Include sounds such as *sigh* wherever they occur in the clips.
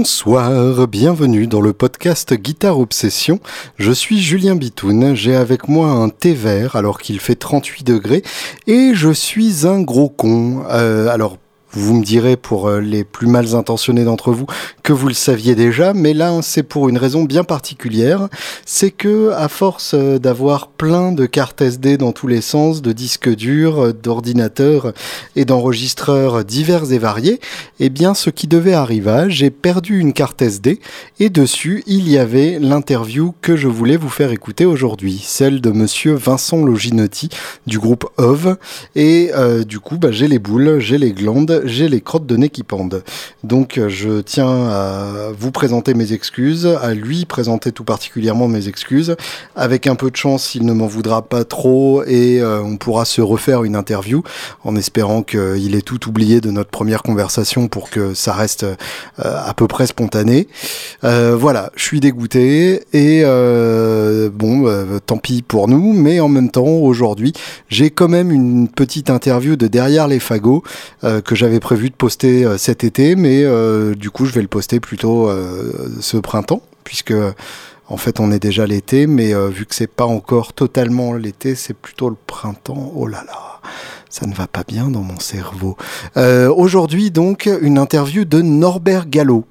Bonsoir, bienvenue dans le podcast Guitare Obsession. Je suis Julien Bitoun, j'ai avec moi un thé vert alors qu'il fait 38 degrés et je suis un gros con. Euh, alors vous me direz pour euh, les plus mal intentionnés d'entre vous que vous le saviez déjà, mais là c'est pour une raison bien particulière, c'est que à force euh, d'avoir plein de cartes SD dans tous les sens, de disques durs, euh, d'ordinateurs et d'enregistreurs divers et variés, eh bien ce qui devait arriver, j'ai perdu une carte SD et dessus il y avait l'interview que je voulais vous faire écouter aujourd'hui, celle de monsieur Vincent Loginotti du groupe OV et du coup bah, j'ai les boules, j'ai les glandes j'ai les crottes de nez qui pendent. Donc euh, je tiens à vous présenter mes excuses, à lui présenter tout particulièrement mes excuses. Avec un peu de chance, il ne m'en voudra pas trop et euh, on pourra se refaire une interview en espérant qu'il ait tout oublié de notre première conversation pour que ça reste euh, à peu près spontané. voilà, je suis dégoûté et bon, tant pis pour nous, mais en même temps, aujourd'hui, j'ai quand même une petite interview de derrière les fagots que j'avais j'avais prévu de poster euh, cet été, mais euh, du coup, je vais le poster plutôt euh, ce printemps, puisque en fait, on est déjà l'été, mais vu que c'est pas encore totalement l'été, c'est plutôt le printemps. Oh là là, ça ne va pas bien dans mon cerveau. Aujourd'hui, donc, une interview de Norbert Gallo.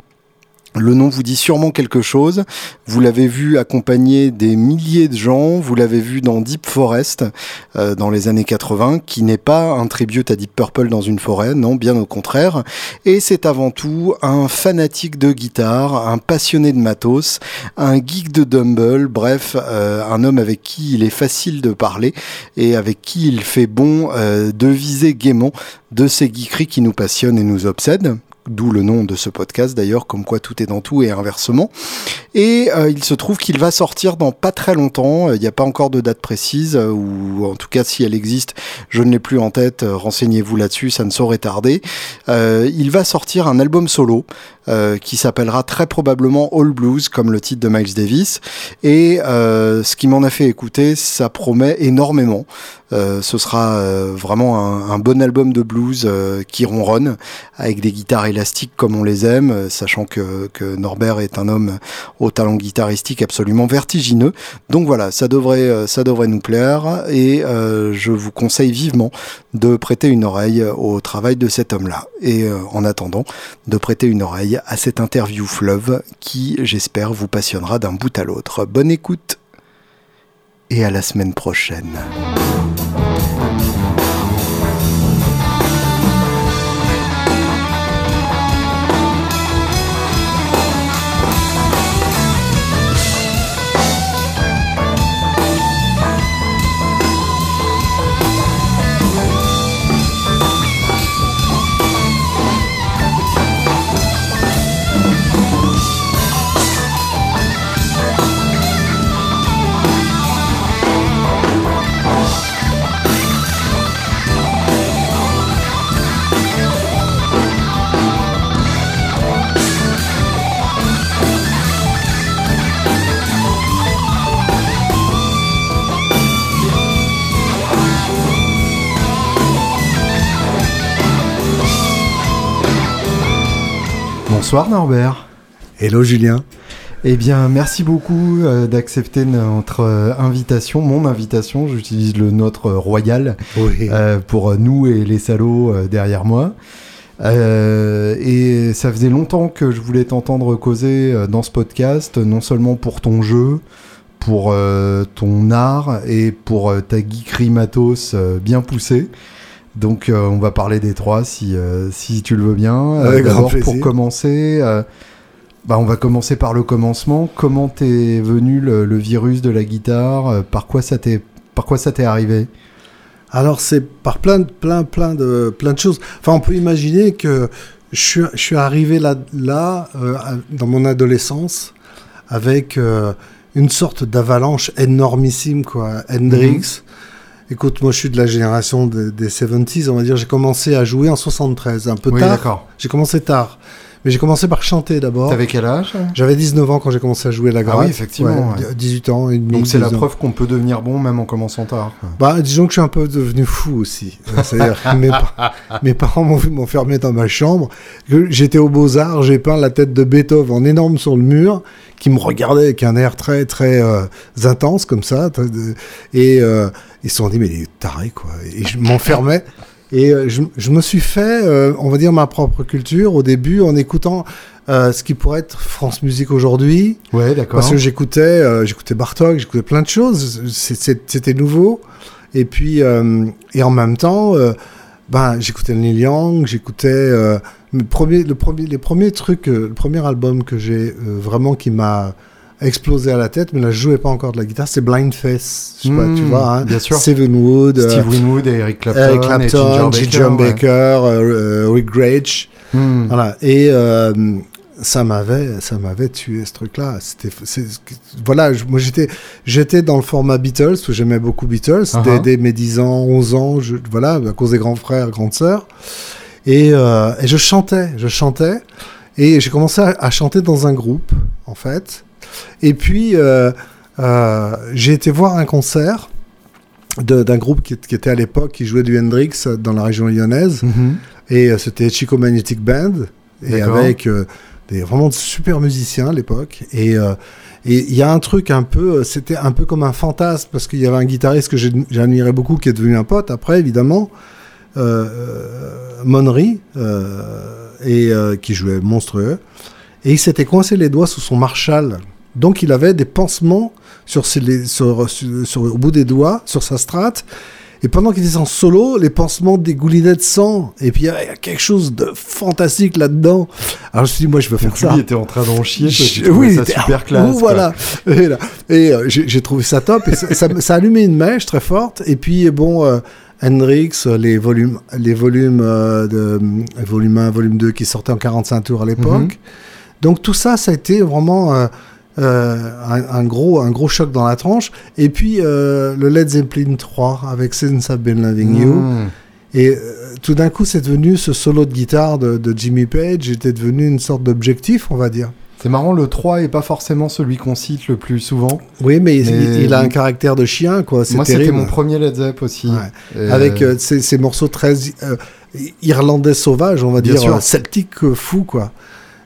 Le nom vous dit sûrement quelque chose. Vous l'avez vu accompagner des milliers de gens. Vous l'avez vu dans Deep Forest euh, dans les années 80, qui n'est pas un tribute à Deep Purple dans une forêt, non, bien au contraire. Et c'est avant tout un fanatique de guitare, un passionné de matos, un geek de Dumble, bref, euh, un homme avec qui il est facile de parler et avec qui il fait bon euh, de viser gaiement de ces geekeries qui nous passionnent et nous obsèdent d'où le nom de ce podcast d'ailleurs, comme quoi tout est dans tout et inversement. Et euh, il se trouve qu'il va sortir dans pas très longtemps, il n'y a pas encore de date précise, euh, ou en tout cas si elle existe, je ne l'ai plus en tête, euh, renseignez-vous là-dessus, ça ne saurait tarder. il va sortir un album solo qui s'appellera très probablement All Blues, comme le titre de Miles Davis. Et ce qui m'en a fait écouter, ça promet énormément. ce sera vraiment un, un, bon album de blues qui ronronne, avec des guitares élastiques comme on les aime, sachant que, Norbert est un homme au talent guitaristique absolument vertigineux. Donc voilà, ça devrait, euh, nous plaire et euh, je vous conseille vivement de prêter une oreille au travail de cet homme-là. Et euh, en attendant, de prêter une oreille à cette interview fleuve qui, j'espère, vous passionnera d'un bout à l'autre. Bonne écoute et à la semaine prochaine. Bonsoir Norbert. Hello Julien. Eh bien, merci beaucoup euh, d'accepter notre euh, invitation, mon invitation. J'utilise le nôtre royal euh, pour nous et les salauds derrière moi. et ça faisait longtemps que je voulais t'entendre causer dans ce podcast, non seulement pour ton jeu, pour ton art et pour ta geekerie matos bien poussée. Donc euh, on va parler des trois si, euh, si tu le veux bien. Euh, D'abord pour commencer, bah, on va commencer par le commencement. Comment t'es venu le, virus de la guitare? Par quoi ça t'est par quoi ça t'est arrivé? Alors c'est par plein plein plein de plein de choses. Enfin on peut imaginer que je suis, je suis arrivé là là dans mon adolescence avec une sorte d'avalanche énormissime quoi. Hendrix. Mhm. Écoute, moi je suis de la génération des 70s, on va dire. J'ai commencé à jouer en 73, un peu tard. J'ai commencé tard. Mais j'ai commencé par chanter d'abord. T'avais quel âge? J'avais 19 ans quand j'ai commencé à jouer la gratte. Ah oui, effectivement. Ouais, 18 ans et demi. Donc c'est la 19 ans. preuve qu'on peut devenir bon même en commençant tard. Bah, disons que je suis un peu devenu fou aussi. Euh, C'est-à-dire que mes, pa- *laughs* mes parents m'ont vu m'enfermer dans ma chambre. J'étais au Beaux-Arts, j'ai peint la tête de Beethoven en énorme sur le mur, qui me regardait avec un air très, très euh, intense, comme ça. Et euh, ils se sont dit, mais il est taré, quoi. Et je m'enfermais. Et euh, je, je me suis fait, euh, on va dire, ma propre culture au début en écoutant euh, ce qui pourrait être France Musique aujourd'hui. Ouais, d'accord. Parce que j'écoutais, euh, j'écoutais Bartok, j'écoutais plein de choses. C'était nouveau. Et puis, et en même temps, ben, j'écoutais Neil Young, j'écoutais le premier, les premiers trucs, le premier album que j'ai vraiment qui m'a explosé à la tête, mais là je jouais pas encore de la guitare, c'est Blind Face, je sais pas, Hmm, tu vois, hein, bien sûr. Seven Wood, euh, Steve Winwood et Eric Clapton, Eric Clapton, Ginger Ginger Baker. Baker, euh, euh, Rick ouais. Hmm. Voilà. Et euh, ça m'avait, ça m'avait tué ce truc-là. C'était, voilà. je- moi j'étais, j'étais dans le format Beatles que j'aimais beaucoup Beatles dès, Uh-huh. dès mes 10 ans, 11 ans. Je, voilà, à cause des grands frères, grandes sœurs. Et, euh, et je chantais, je chantais. Et j'ai commencé à, à chanter dans un groupe, en fait. Et puis euh, euh, j'ai été voir un concert d'un groupe qui, qui était à l'époque qui jouait du Hendrix dans la région lyonnaise. Mhm. Et euh, c'était Chico Magnetic Band, et avec des vraiment de super musiciens à l'époque. Et et il y a un truc un peu, c'était un peu comme un fantasme, parce qu'il y avait un guitariste que j'admirais beaucoup, qui est devenu un pote après, évidemment, euh, Monry, et euh, qui jouait monstrueux. Et il s'était coincé les doigts sous son Marshall. Donc il avait des pansements sur, ses, les- sur, sur- sur- au bout des doigts, sur sa strate. Et pendant qu'il était en solo, les pansements dégoulinaient de sang. Et puis il y avait quelque chose de fantastique là-dedans. Alors je me suis dit, moi je veux faire Donc ça. lui était en train d'en chier, Je- oui, ça super classe. quoi. voilà. Et, euh, j'ai trouvé ça top. Et ça, ça, ça a allumé une mèche très forte. Et puis, bon, euh, Hendrix, euh, les volumes, les volumes euh, de volume 1, volume 2 qui sortaient en 45 tours à l'époque. Mhm. Donc tout ça, ça a été vraiment euh, un, un gros, un gros choc dans la tranche. Et puis euh, le Led Zeppelin 3 avec Since I've Been Loving You. Hmm. Et euh, tout d'un coup, c'est devenu ce solo de guitare de, de Jimmy Page était devenu une sorte d'objectif, on va dire. C'est marrant, le 3 est pas forcément celui qu'on cite le plus souvent. Oui, mais, il- Mais- Il, a un caractère de chien, quoi. Moi, c'était mon premier Led Zepp aussi. Ouais. Et, Avec ces, morceaux très irlandais sauvages, on va Bien dire, euh, fous, quoi.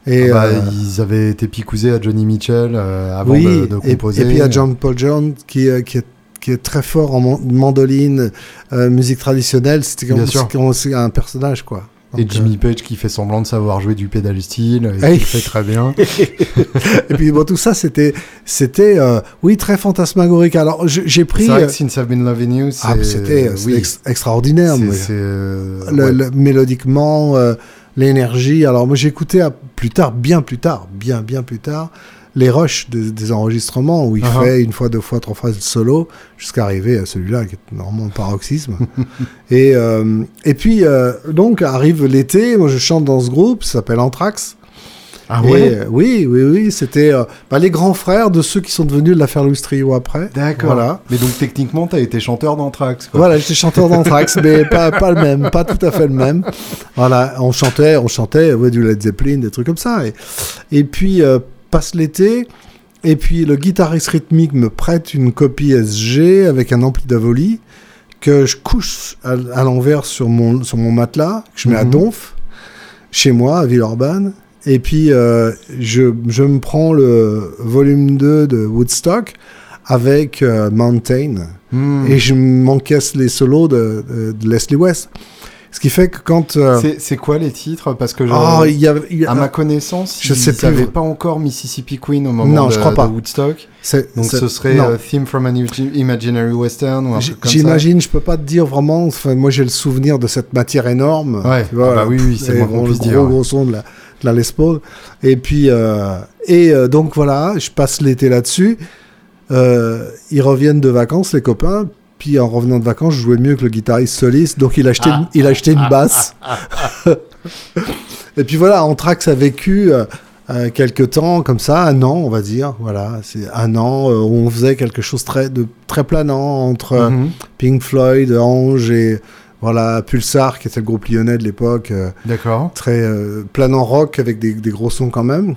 Et, bah, euh, Ils avaient été picousés à Johnny Mitchell euh, avant oui, de, de composer. et puis a John Paul Jones qui, euh, qui, est, qui est très fort en man- mandoline, euh, musique traditionnelle. C'était comme, c'est un personnage, quoi. Et Jimmy Page qui fait semblant de savoir jouer du pédal steel, et Hey. qui fait très bien. *laughs* Et puis bon, tout ça, c'était, c'était, oui, très fantasmagorique. Alors j'ai pris. C'est vrai que Since I've Been Loving You, ah, c'était, c'était oui, ex- extraordinaire. c'est- mais- c'est, le, ouais. le- mélodiquement, l'énergie. Alors moi j'écoutais à- plus tard, bien plus tard, bien bien plus tard, les rushs des, des enregistrements où il fait une fois, deux fois, trois fois le solo jusqu'à arriver à celui-là qui est normalement le paroxysme. *laughs* et, euh, et puis euh, donc arrive l'été, moi je chante dans ce groupe, ça s'appelle Anthrax. Ah Et, ouais euh, oui, oui, oui, c'était euh, bah, les grands frères de ceux qui sont devenus de l'affaire Louis Trio après. D'accord. Voilà. Mais donc techniquement, t'as été chanteur d'Anthrax. Voilà, j'étais chanteur d'Anthrax, *laughs* mais pas, pas le même, pas tout à fait le même. Voilà, on chantait, on chantait ouais, du Led Zeppelin, des trucs comme ça. Et, et puis, euh, passe l'été, et puis le guitariste rythmique me prête une copie SG avec un ampli d'Avoli que je couche à, à l'envers sur mon, sur mon matelas, que je mets à Mhm. Donf, chez moi, à Villeurbanne. Et puis, euh, je, je me prends le volume 2 de Woodstock avec euh, Mountain Hmm. et je m'encaisse les solos de, de- de Leslie West. Ce qui fait que quand... euh, C'est- quoi les titres? Parce que je- oh, il y a, il y a- à ma connaissance, je sais plus. n'avaient pas encore Mississippi Queen au moment Non, de, je crois pas. de Woodstock. Donc ce serait Theme from an Imaginary Western ou un truc comme ça. J'imagine, je peux pas te dire vraiment. Enfin, moi, j'ai le souvenir de cette matière énorme. Ouais, tu vois, ah bah oui, oui, c'est le gros, gros son de la, la Les Paul. Et puis, euh, et euh, donc voilà, je passe l'été là-dessus. Euh, ils reviennent de vacances, les copains. Puis en revenant de vacances, je jouais mieux que le guitariste soliste. Donc il a acheté, une, il a acheté une basse. *laughs* et puis voilà, Anthrax a vécu quelques temps comme ça, un an, on va dire. Voilà, c'est un an où on faisait quelque chose très, de très planant entre Mhm. Pink Floyd, Ange et Voilà, Pulsar, qui était le groupe lyonnais de l'époque. euh, D'accord. très euh, planant rock avec des, des gros sons quand même.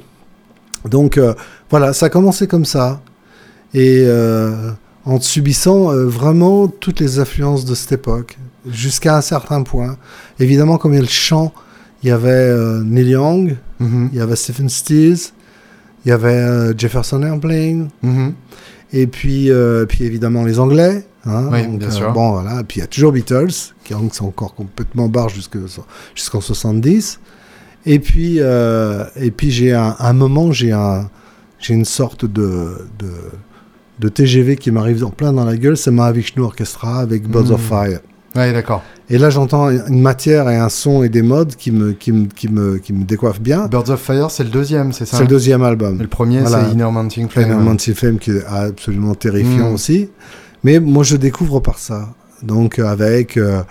Donc euh, voilà, ça a commencé comme ça. Et euh, en subissant vraiment toutes les influences de cette époque, jusqu'à un certain point. Évidemment, comme il y a le chant, il y avait Neil Young, Mhm. il y avait Stephen Stills, il y avait Jefferson Airplane, Mhm. et puis, puis évidemment les Anglais. Hein. Oui, bien sûr. Bon, voilà. Et puis il y a toujours Beatles, qui sont encore complètement barres jusque- jusqu'en 70. Et puis, euh, et puis j'ai un, un moment, j'ai un, une sorte de, de, de TGV qui m'arrive en plein dans la gueule, c'est Mahavishnu Orchestra avec Birds of. Fire. Ouais, d'accord. Et là, j'entends une matière et un son et des modes qui me, qui me, qui me, qui me décoiffent bien. Birds of Fire, c'est le deuxième, c'est ça C'est le deuxième album. Et le premier, Voilà. c'est Inner Mounting Flame Flame. Mountain Flame qui est absolument terrifiant Mm. aussi. Mais moi, je découvre par ça. Donc, euh, avec euh,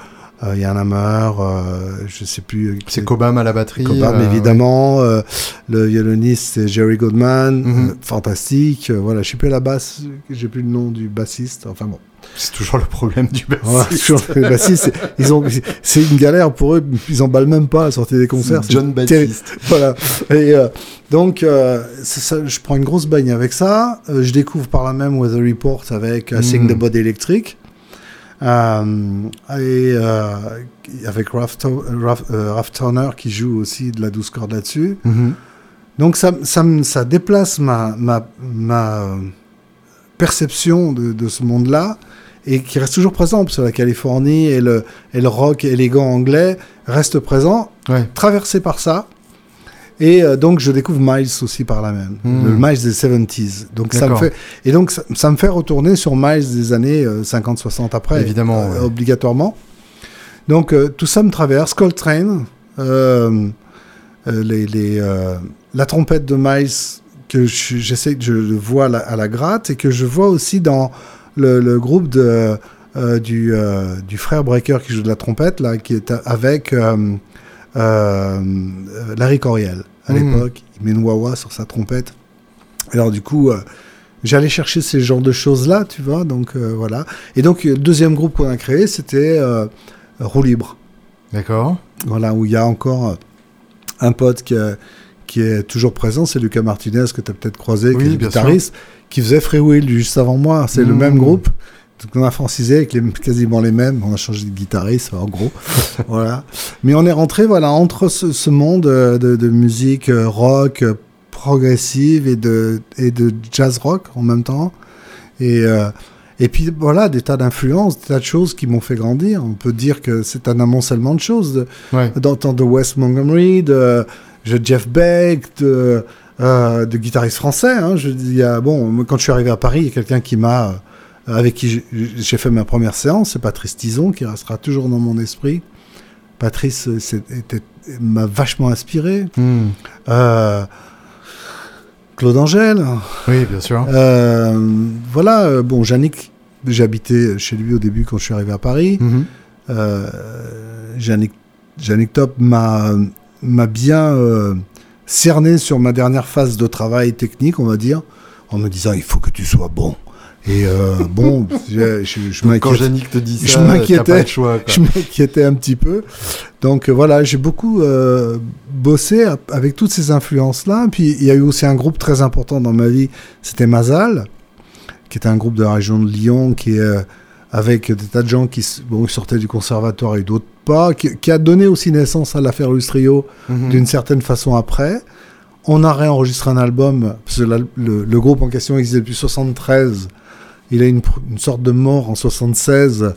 euh, Yann Hammer, euh, je sais plus. euh, C'est Cobham à la batterie. Cobham, euh, évidemment. euh, le violoniste, c'est Jerry Goodman. Mhm. fantastique. voilà, je sais plus la basse, j'ai plus le nom du bassiste. Enfin bon. C'est toujours le problème du bassiste. *laughs* bassistes, c'est- ils ont, c'est une galère pour eux. Ils emballent même pas à sortir des concerts. John. Baptiste. *laughs* voilà. Et euh, donc, euh, ça, je prends une grosse bagne avec ça. Euh, je découvre par là même Weather Report avec Sing Mm. the Body Electric. Euh, et euh, avec Ralph- euh, Turner qui joue aussi de la douce corde là-dessus. Mhm. Donc ça, ça, me- ça déplace ma, ma, ma perception de, de ce monde-là et qui reste toujours présent parce que la Californie et le, et le rock élégant anglais restent présents Ouais. traversé par ça. Et euh, donc je découvre Miles aussi par là même, Hmm. le Miles des 70s. Donc ça me fait et donc ça, ça me fait retourner sur Miles des années 50-60 après, Évidemment, euh, ouais. obligatoirement. Donc euh, tout ça me traverse. Coltrane, euh, euh, les, les, euh, la trompette de Miles que je- j'essaie, je le vois à la, à la gratte et que je vois aussi dans le, le groupe de, euh, du, euh, du frère Breaker qui joue de la trompette là, qui est avec euh, euh, euh, Larry Coriel à Mhm. l'époque. Il met une wah sur sa trompette. Alors du coup, euh, j'allais chercher ces genres de choses là, tu vois. Donc euh, voilà. Et donc le deuxième groupe qu'on a créé, c'était euh, Roue libre. D'accord. Voilà, où il y a encore euh, un pote qui, euh, qui est toujours présent, c'est Lucas Martinez, que tu as peut-être croisé, qui est guitariste, qui faisait Free Will juste avant moi. C'est le Mm. même groupe. Donc on a francisé avec les, quasiment les mêmes. On a changé de guitariste, en gros. *laughs* voilà. Mais on est rentré voilà, entre ce, ce monde euh, de, de musique euh, rock euh, progressive et de, et de jazz rock en même temps. Et, euh, et puis voilà, des tas d'influences, des tas de choses qui m'ont fait grandir. On peut dire que c'est un amoncellement de choses. De, Ouais. d'entendre de Wes Montgomery, de, de Jeff Beck, de, euh, de guitaristes français. Hein. Je y a- bon, quand je suis arrivé à Paris, il y a quelqu'un qui m'a, avec qui j'ai- fait ma première séance, c'est Patrice Tison, qui restera toujours dans mon esprit. Patrice m'a vachement inspiré. Hmm. Euh, Claude Angèle. Oui, bien sûr. Euh, voilà, euh, bon, Yannick, j'habitais chez lui au début quand je suis arrivé à Paris. Euh, Yannick, Yannick Top m'a bien cerné sur ma dernière phase de travail technique, on va dire, en me disant il faut que tu sois bon. Et euh, bon, *laughs* je, je, je Donc, quand m'inquiète- Yannick te dit je ça, m'inquiétais. choix. quoi. *laughs* je m'inquiétais un petit peu. Donc euh, voilà, j'ai beaucoup euh, bossé a- avec toutes ces influences-là. Puis il y a eu aussi un groupe très important dans ma vie, c'était Mazal, qui était un groupe de la région de Lyon, qui est euh, avec des tas de gens qui bon, sortaient du conservatoire et d'autres pas, qui, qui a donné aussi naissance à l'affaire Lustrio Mhm. d'une certaine façon après. On a réenregistré un album, parce que la- le, le groupe en question existe depuis 73. Il a une, une sorte de mort en 76,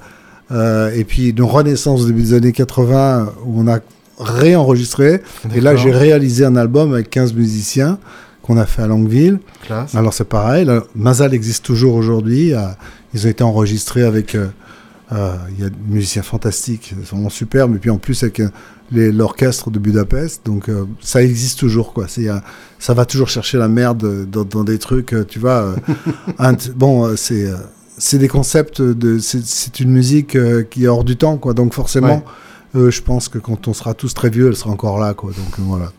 euh, et puis une renaissance au début des années 80 où on a réenregistré. Et là, j'ai réalisé un album avec 15 musiciens qu'on a fait à Longueville. Classe. Alors c'est pareil, là, Mazal existe toujours aujourd'hui. euh, ils ont été enregistrés avec... euh, euh, Il y a des musiciens fantastiques, c'est vraiment superbe. Et puis en plus avec l'orchestre de Budapest, donc euh, ça existe toujours. quoi. C'est, euh, ça va toujours chercher la merde euh, dans, dans des trucs, euh, tu vois. bon, c'est... c'est des concepts de c'est, une musique qui est hors du temps quoi donc forcément je pense que quand on sera tous très vieux elle sera encore là quoi donc voilà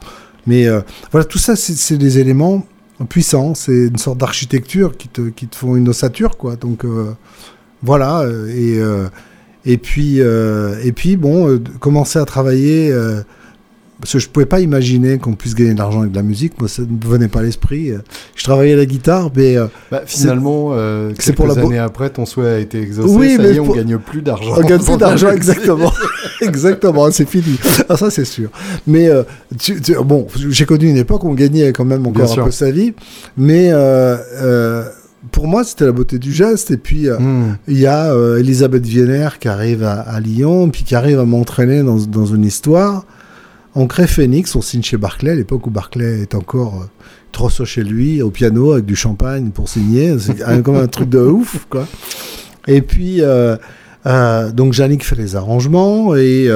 mais voilà tout ça c'est, des éléments puissants c'est une sorte d'architecture qui te qui te font une ossature quoi donc euh, voilà et euh, Et puis, et puis bon, commencer à travailler parce que je pouvais pas imaginer qu'on puisse gagner de l'argent avec de la musique. Moi, ça ne me venait pas à l'esprit. Je travaillais à la guitare, mais euh, bah, finalement, euh, c'est pour la années après, ton souhait a été exaucé. Oui, ça mais y est, on gagne plus d'argent. On gagne plus d'argent, exactement, *laughs* exactement. C'est fini. Ah, ça, c'est sûr. Mais euh, tu, bon, j'ai connu une époque où on gagnait quand même encore un peu sa vie, mais euh, pour moi, c'était la beauté du geste. Et puis, hmm. il y a Elisabeth Vienner qui arrive à, à, Lyon, puis qui arrive à m'entraîner dans, dans une histoire. On crée Phoenix, on signe chez Barclay, à l'époque où Barclay est encore euh, trop chez lui, au piano, avec du champagne pour signer. C'est comme un truc de ouf, quoi. Et puis, euh, euh, donc, Yannick fait les arrangements et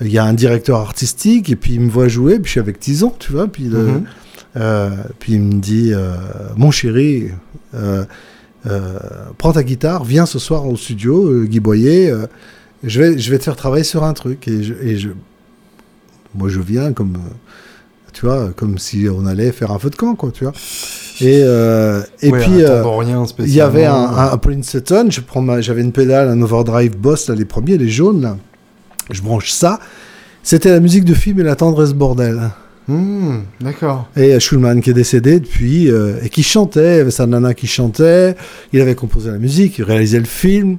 il y a un directeur artistique et puis il me voit jouer, puis je suis avec Tison, tu vois, puis, mhm. Puis il me dit Mon chéri, prends ta guitare, viens ce soir au studio, Guy Boyer, je, vais, je vais te faire travailler sur un truc. Et et je moi, je viens comme, euh, tu vois, comme si on allait faire un feu de camp, quoi, tu vois. Et, euh, et puis, euh, il y avait un, un, Princeton, je prends j'avais une pédale, un overdrive Boss, là, les premiers, les jaunes, là. Je branche ça. C'était la musique de film et la tendresse bordel. Hmm, d'accord. Et Schulman qui est décédé depuis et qui chantait, il avait sa nana qui chantait, il avait composé la musique, il réalisait le film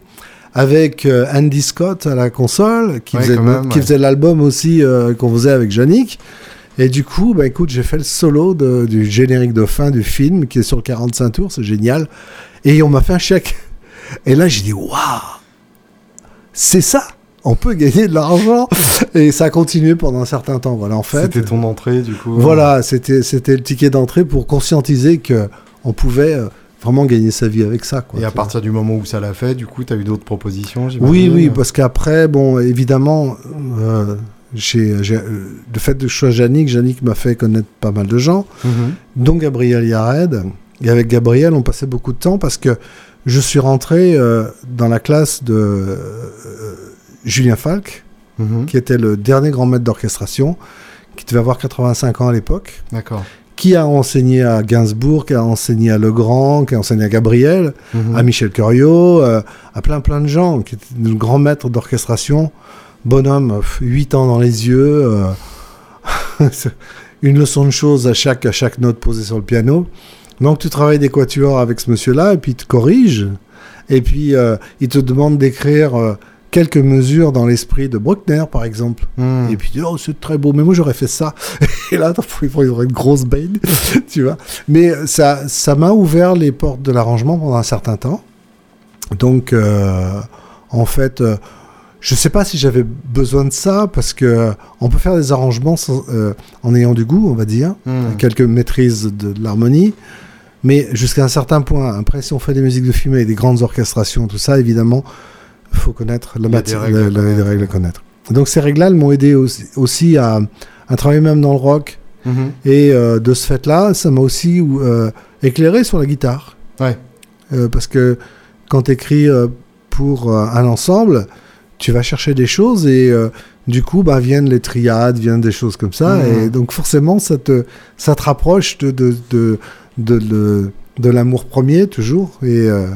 avec euh, Andy Scott à la console, qui faisait, l'album aussi euh, qu'on faisait avec Yannick. Et du coup, bah écoute, j'ai fait le solo du générique de fin du film qui est sur 45 tours, c'est génial. Et on m'a fait un chèque. Et là, j'ai dit, waouh, c'est ça on peut gagner de l'argent et ça a continué pendant un certain temps voilà en fait c'était ton entrée du coup voilà c'était c'était le ticket d'entrée pour conscientiser que on pouvait euh, vraiment gagner sa vie avec ça. Quoi, et à partir du moment où ça l'a fait, du coup, tu as eu d'autres propositions Oui, oui, parce qu'après, bon, évidemment, euh, j'ai, euh, le fait de choisir Yannick, Yannick m'a fait connaître pas mal de gens, mhm. dont Gabriel Yared. Et avec Gabriel, on passait beaucoup de temps parce que je suis rentré euh, dans la classe de Julien Falk, mhm. qui était le dernier grand maître d'orchestration, qui devait avoir 85 ans à l'époque. D'accord qui a enseigné à Gainsbourg, qui a enseigné à Legrand, qui a enseigné à Gabriel, mhm. à Michel Curiot, euh, à plein plein de gens, qui était un grand maître d'orchestration, bonhomme, 8 ans dans les yeux, euh, *laughs* une leçon de choses à chaque, à chaque note posée sur le piano. Donc tu travailles des quatuors avec ce monsieur-là, et puis il te corrige, et puis euh, il te demande d'écrire quelques mesures dans l'esprit de Bruckner, par exemple. Hmm. Et puis, oh, c'est très beau, mais moi j'aurais fait ça. *laughs* Et là, il faudrait une grosse baigne, *laughs* tu vois. Mais ça ça m'a ouvert les portes de l'arrangement pendant un certain temps. Donc, euh, en fait, euh, je ne sais pas si j'avais besoin de ça, parce que on peut faire des arrangements euh, en ayant du goût, on va dire, hmm. quelques maîtrises de, de l'harmonie. Mais jusqu'à un certain point, après, si on fait des musiques de film et des grandes orchestrations, tout ça, évidemment, faut connaître la matière, les règles à connaître. Donc ces règles-là, elles m'ont aidé aussi, à, travailler même dans le rock. Mhm. Et euh, de ce fait-là, ça m'a aussi euh, éclairé sur la guitare. Ouais. Euh, parce que quand tu écris pour un ensemble, tu vas chercher des choses et du coup, bah, viennent les triades, viennent des choses comme ça. Mhm. Et donc forcément, ça te, ça te rapproche de, de, de, de de l'amour premier toujours. Et, euh,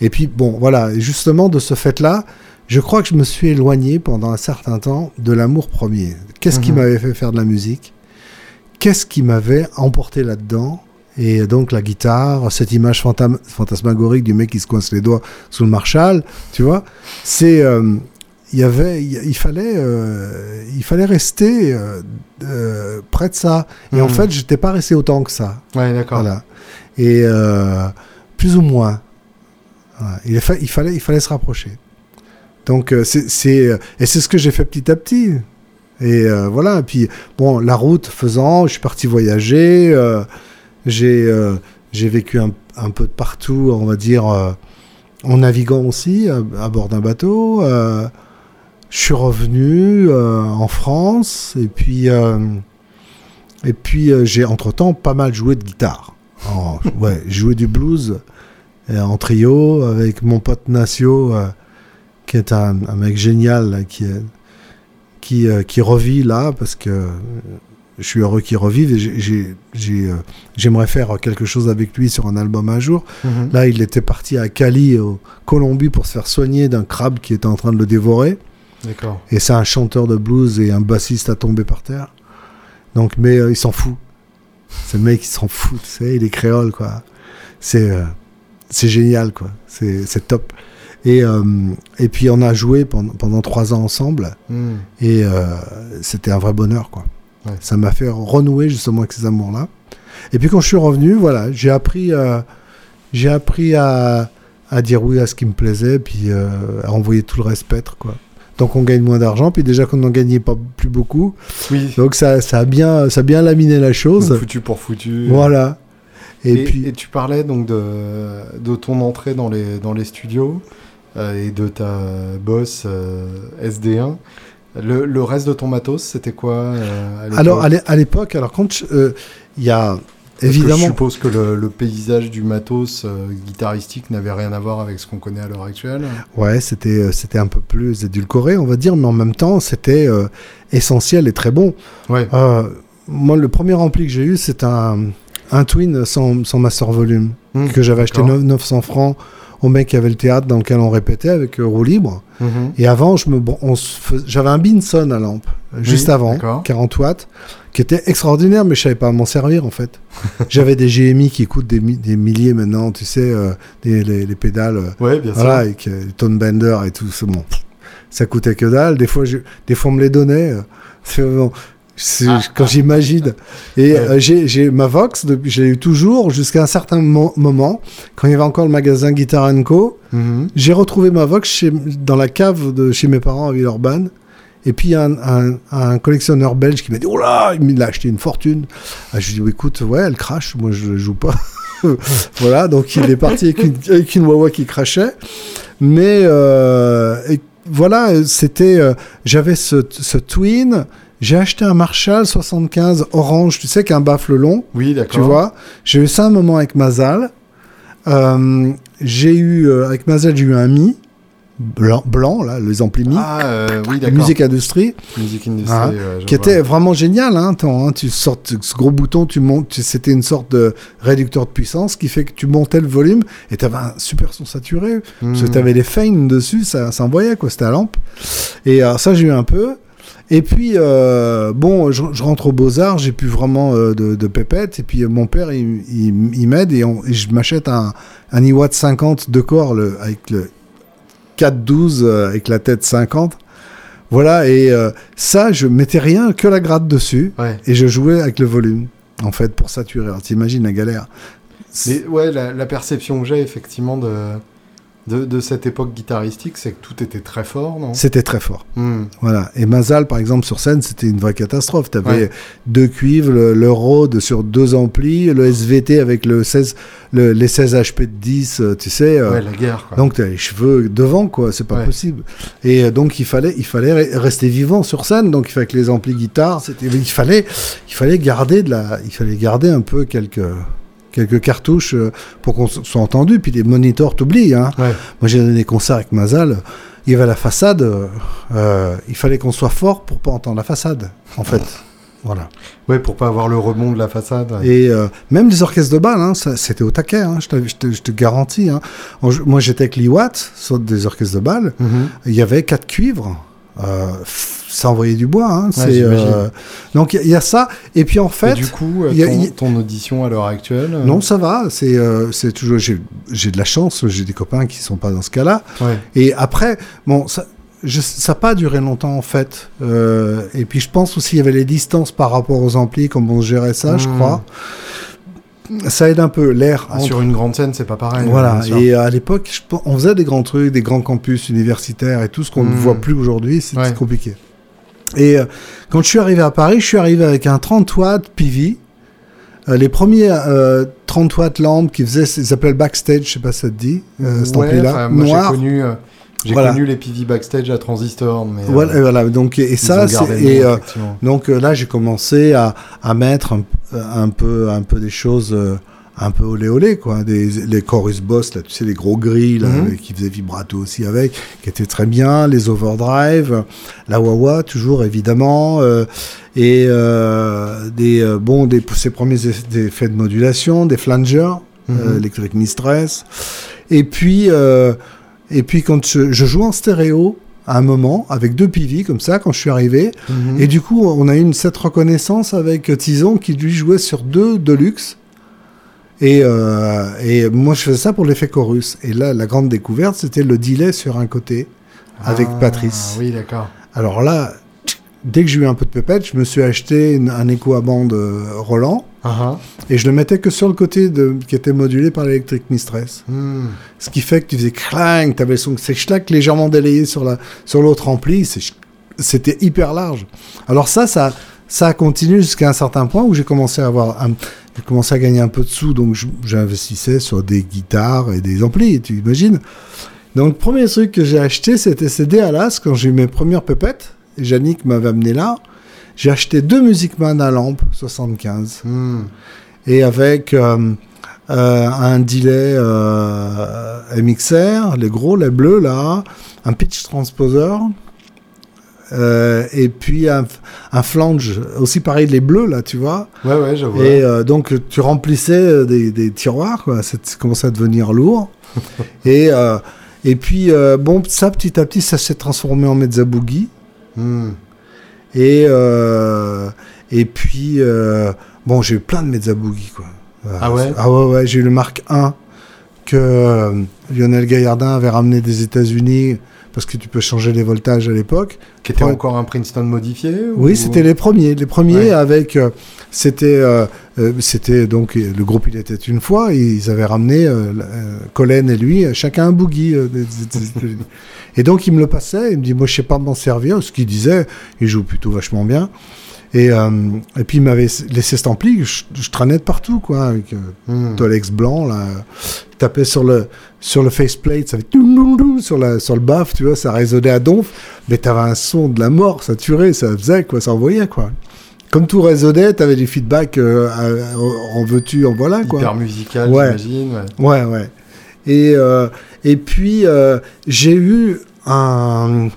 et puis bon, voilà, justement de ce fait-là, je crois que je me suis éloigné pendant un certain temps de l'amour premier. Qu'est-ce qui mhm. m'avait fait faire de la musique? Qu'est-ce qui m'avait emporté là-dedans? Et donc la guitare, cette image fantasmagorique du mec qui se coince les doigts sous le Marshall, tu vois, c'est euh, il y avait il, fallait euh, il fallait rester près de ça et en mhm. fait j'étais pas resté autant que ça ouais d'accord voilà et euh, plus ou moins. Il, fallait, se rapprocher. Donc, euh, c'est, et c'est ce que j'ai fait petit à petit. Et euh, voilà, et puis, bon, la route faisant, je suis parti voyager, j'ai, j'ai vécu un, un, peu de partout, on va dire, en naviguant aussi, à, bord d'un bateau. je suis revenu en France, et puis, et puis j'ai entre-temps pas mal joué de guitare. Oh, ouais, jouer du blues euh, en trio avec mon pote Nacio, euh, qui est un, mec génial, qui, qui, euh, qui revit là, parce que je suis heureux qu'il revive et j'ai- j'ai- j'ai, j'aimerais faire quelque chose avec lui sur un album un jour. Mhm. Là, il était parti à Cali, au Colombie, pour se faire soigner d'un crabe qui était en train de le dévorer. D'accord. Et c'est un chanteur de blues et un bassiste à tomber par terre. Donc, mais euh, il s'en fout. C'est le mec qui s'en fout, tu sais, il est créole, quoi. C'est euh, c'est génial, quoi. C'est top. Et, euh, et puis, on a joué pendant, pendant trois ans ensemble. Mhm. Et euh, c'était un vrai bonheur, quoi. Ouais. Ça m'a fait renouer justement avec ces amours-là. Et puis quand je suis revenu, voilà, j'ai appris, j'ai appris à, à dire oui à ce qui me plaisait, puis à envoyer tout le reste paître, quoi. Donc on gagne moins d'argent, puis déjà qu'on n'en gagnait pas plus beaucoup, Oui. donc ça, ça a bien, ça a bien laminé la chose. Donc, foutu pour foutu. Voilà. Et, Et, puis et tu parlais donc de, de ton entrée dans les, dans les studios euh, et de ta boss euh, SD1. Le, le reste de ton matos, c'était quoi euh, à alors à l'é- à l'époque, alors quand euh, il y a Que évidemment je suppose que le, le paysage du matos euh, guitaristique n'avait rien à voir avec ce qu'on connaît à l'heure actuelle. Ouais, c'était euh, c'était un peu plus édulcoré, on va dire, mais en même temps, c'était euh, essentiel et très bon. Ouais. Euh, moi, le premier ampli que j'ai eu, c'est un, un Twin sans, sans master volume Mmh, que j'avais acheté d'accord. 9- 900 francs au mec qui avait le théâtre dans lequel on répétait avec euh, roue libre. Mhm. Et avant, je me, j'avais un Binson à lampe, juste avant, d'accord. 40 watts, qui était extraordinaire, mais je savais pas m'en servir en fait. *laughs* j'avais des GMI qui coûtent des, mi- des milliers maintenant, tu sais, euh, des- les, les pédales. euh, Ouais, bien voilà, sûr. avec euh, les tone bender et tout, bon. Ça coûtait que dalle. Des fois, je- des fois on me les donnait. euh, C'est- quand j'imagine. Et euh, j'ai j'ai ma Vox, l'ai eu toujours jusqu'à un certain mo- moment, quand il y avait encore le magasin Guitar Co. Mhm. J'ai retrouvé ma Vox chez, dans la cave de chez mes parents à Villeurbanne. Et puis, il y a un, un- un collectionneur belge qui m'a dit Oh là Il a acheté une fortune. Ah, je lui ai dit Écoute, ouais, elle crache, moi je joue pas. *laughs* voilà, donc il est parti avec une, avec une Wawa qui crachait. Mais euh, et voilà, c'était. euh, J'avais ce, ce Twin. J'ai acheté un Marshall 75 orange, tu sais, qu'un baffle long. Oui, d'accord. Tu vois, j'ai eu ça un moment avec Mazal. Euh, j'ai eu, euh, avec Mazal, j'ai eu un Mi, blanc, blanc là, les amplis Mi, Ah, euh, oui, d'accord. Musique Industrie, Musique Industry, ouais, je qui vois. était vraiment génial. Hein, hein, tu sortes ce gros bouton, tu montes, c'était une sorte de réducteur de puissance qui fait que tu montais le volume et tu avais un super son saturé. Parce que Mhm. tu avais les feignes dessus, ça, ça envoyait, quoi, c'était à lampe. Et ça, j'ai eu un peu. Et puis, euh, bon, je, je rentre aux Beaux-Arts, j'ai plus vraiment euh, de, de pépettes. Et puis, euh, mon père, il, il- il m'aide et, on- et je m'achète un, un Iwatt 50 de corps le, avec le 412 euh, avec la tête 50. Voilà, et ça, je mettais rien que la gratte dessus Ouais. et je jouais avec le volume, en fait, pour saturer. Alors, t'imagines la galère. Mais ouais, la, la perception que j'ai effectivement de, de, de cette époque guitaristique, c'est que tout était très fort, non? C'était très fort. Hmm. Voilà. Et Mazal, par exemple, sur scène, c'était une vraie catastrophe. Tu avais Ouais. deux cuivres, le, le Rode sur deux amplis, le SVT avec le 16, le- les 16 HP de 10, euh, tu sais. euh, Ouais, la guerre, quoi. donc tu as les cheveux devant, quoi. C'est pas Ouais. possible. Et euh, donc il fallait, il fallait re- rester vivant sur scène. Donc il fallait que les amplis guitare, c'était, il fallait, il fallait garder de la, il fallait garder un peu quelques quelques cartouches euh, pour qu'on soit entendu. Puis les moniteurs t'oublient. Hein. Ouais. Moi, j'ai donné des concerts avec Mazal. Il y avait la façade. euh, euh, il fallait qu'on soit fort pour pas entendre la façade, en fait. Voilà. ouais, pour pas avoir le rebond de la façade. ouais. Et euh, même les orchestres de bal, hein, c'était au taquet, hein, je, te, je te- je te garantis. Hein. En- moi, j'étais avec l'Iwatt, sur des orchestres de bal. Mhm. Il y avait quatre cuivres. Euh, ça envoyait du bois. Hein, euh, donc, il y, a- il y a ça. Et puis, en Et fait, du coup, il y a- ton, il y a- ton audition à l'heure actuelle euh, non, ça va. C'est, euh, c'est toujours. J'ai, de la chance. J'ai des copains qui sont pas dans ce cas-là. Ouais. Et après, bon, ça je- ça n'a pas duré longtemps en fait. Et puis je pense aussi qu'il y avait les distances par rapport aux amplis, comme on gérait ça, je Hmm. crois. Ça aide un peu l'air. Ah, entre- sur une grande scène, c'est pas pareil. Voilà. bien sûr. Et à l'époque, on faisait des grands trucs, des grands campus universitaires et tout ce qu'on ne Hmm. voit plus aujourd'hui, c'est Ouais. compliqué. Et euh, quand je suis arrivé à Paris, je suis arrivé avec un 30 watts PV. Euh, les premiers euh, 30 watts lampes qui faisaient, ils s'appelaient backstage, je sais pas si ça te dit, euh, cet Ouais, moi, j'ai connu, euh, j'ai Voilà. connu les PV backstage à Transistor, mais euh, Voilà, et voilà, donc et ils ça, et euh, donc euh, là j'ai commencé à, à mettre un, un peu un peu des choses euh, un peu olé olé, quoi. Des, les chorus boss, là, tu sais, les gros grilles, là, Mhm. qui faisaient vibrato aussi avec, qui étaient très bien. Les overdrive, la wah-wah, toujours, évidemment. euh, et euh, des, euh, bon, des, ces premiers effets de modulation, des flangers, Mhm. euh, Electric Mistress. Et puis, euh, et puis quand je, je jouais en stéréo, à un moment, avec deux PV, comme ça, quand je suis arrivé, Mhm. et du coup, on a eu une, cette reconnaissance avec Tison qui lui jouait sur deux Deluxe. Et, euh, et moi, je faisais ça pour l'effet chorus. Et là, la grande découverte, c'était le delay sur un côté avec Ah, Patrice. Oui, d'accord. Alors là, dès que j'ai eu un peu de pépette, je me suis acheté une- un écho à bande euh, Roland et je le mettais que sur le côté de, qui était modulé par l'électrique Mistress. Hmm. Ce qui fait que tu faisais clang, tu avais le son c'est schlack légèrement délayé sur la sur l'autre ampli, c'était hyper large. Alors ça ça ça a continué jusqu'à un certain point où j'ai commencé à avoir un- j'ai commencé à gagner un peu de sous donc j'investissais sur des guitares et des amplis, tu imagines. Donc le premier truc que j'ai acheté c'était ces Dallas quand j'ai eu mes premières pépettes et Yannick m'avait amené là. J'ai acheté deux Music Man à lampe 75 Hmm. et avec euh, euh, un delay euh, MXR, les gros, les bleus là, un pitch transposer, euh, et puis un, un flange, aussi pareil, les bleus là, tu vois. Ouais, ouais, je vois. Et euh, donc tu remplissais des, des tiroirs, quoi. Ça commençait à devenir lourd. *laughs* et, euh, et puis, bon, ça petit à petit, ça s'est transformé en Mezza Boogie. Hmm. Et, euh, et puis, euh, bon, j'ai eu plein de Mezza Boogie, quoi. Ah ouais? Ah ouais, ouais, j'ai eu le Mark 1 que euh, Lionel Gaillardin avait ramené des États-Unis parce que tu peux changer les voltages à l'époque. Qui était encore un Princeton modifié Oui, ou- c'était les premiers. Les premiers Ouais. avec. euh, c'était, euh, c'était donc le groupe. Il était une fois. Ils avaient ramené euh, Colin et lui, chacun un boogie. *laughs* des- des- des et donc il me le passait. Il me dit, moi je sais pas m'en servir. Ce qu'il disait, il joue plutôt vachement bien. Et, euh, et puis il m'avait laissé cet ampli. Je, je traînais de partout, quoi, avec Hmm. Tolex blanc là. Je tapais sur le sur le faceplate, ça fait sur la sur le baf, tu vois, ça résonnait à donf. Mais t'avais un son de la mort, ça tuerait, ça faisait quoi, ça envoyait quoi. Comme tout résonnait, t'avais du feedback euh, à- en veux-tu, en voilà quoi. Hyper musical, Ouais. j'imagine. ouais. Ouais, ouais. Et, euh, et puis, euh, j'ai eu un,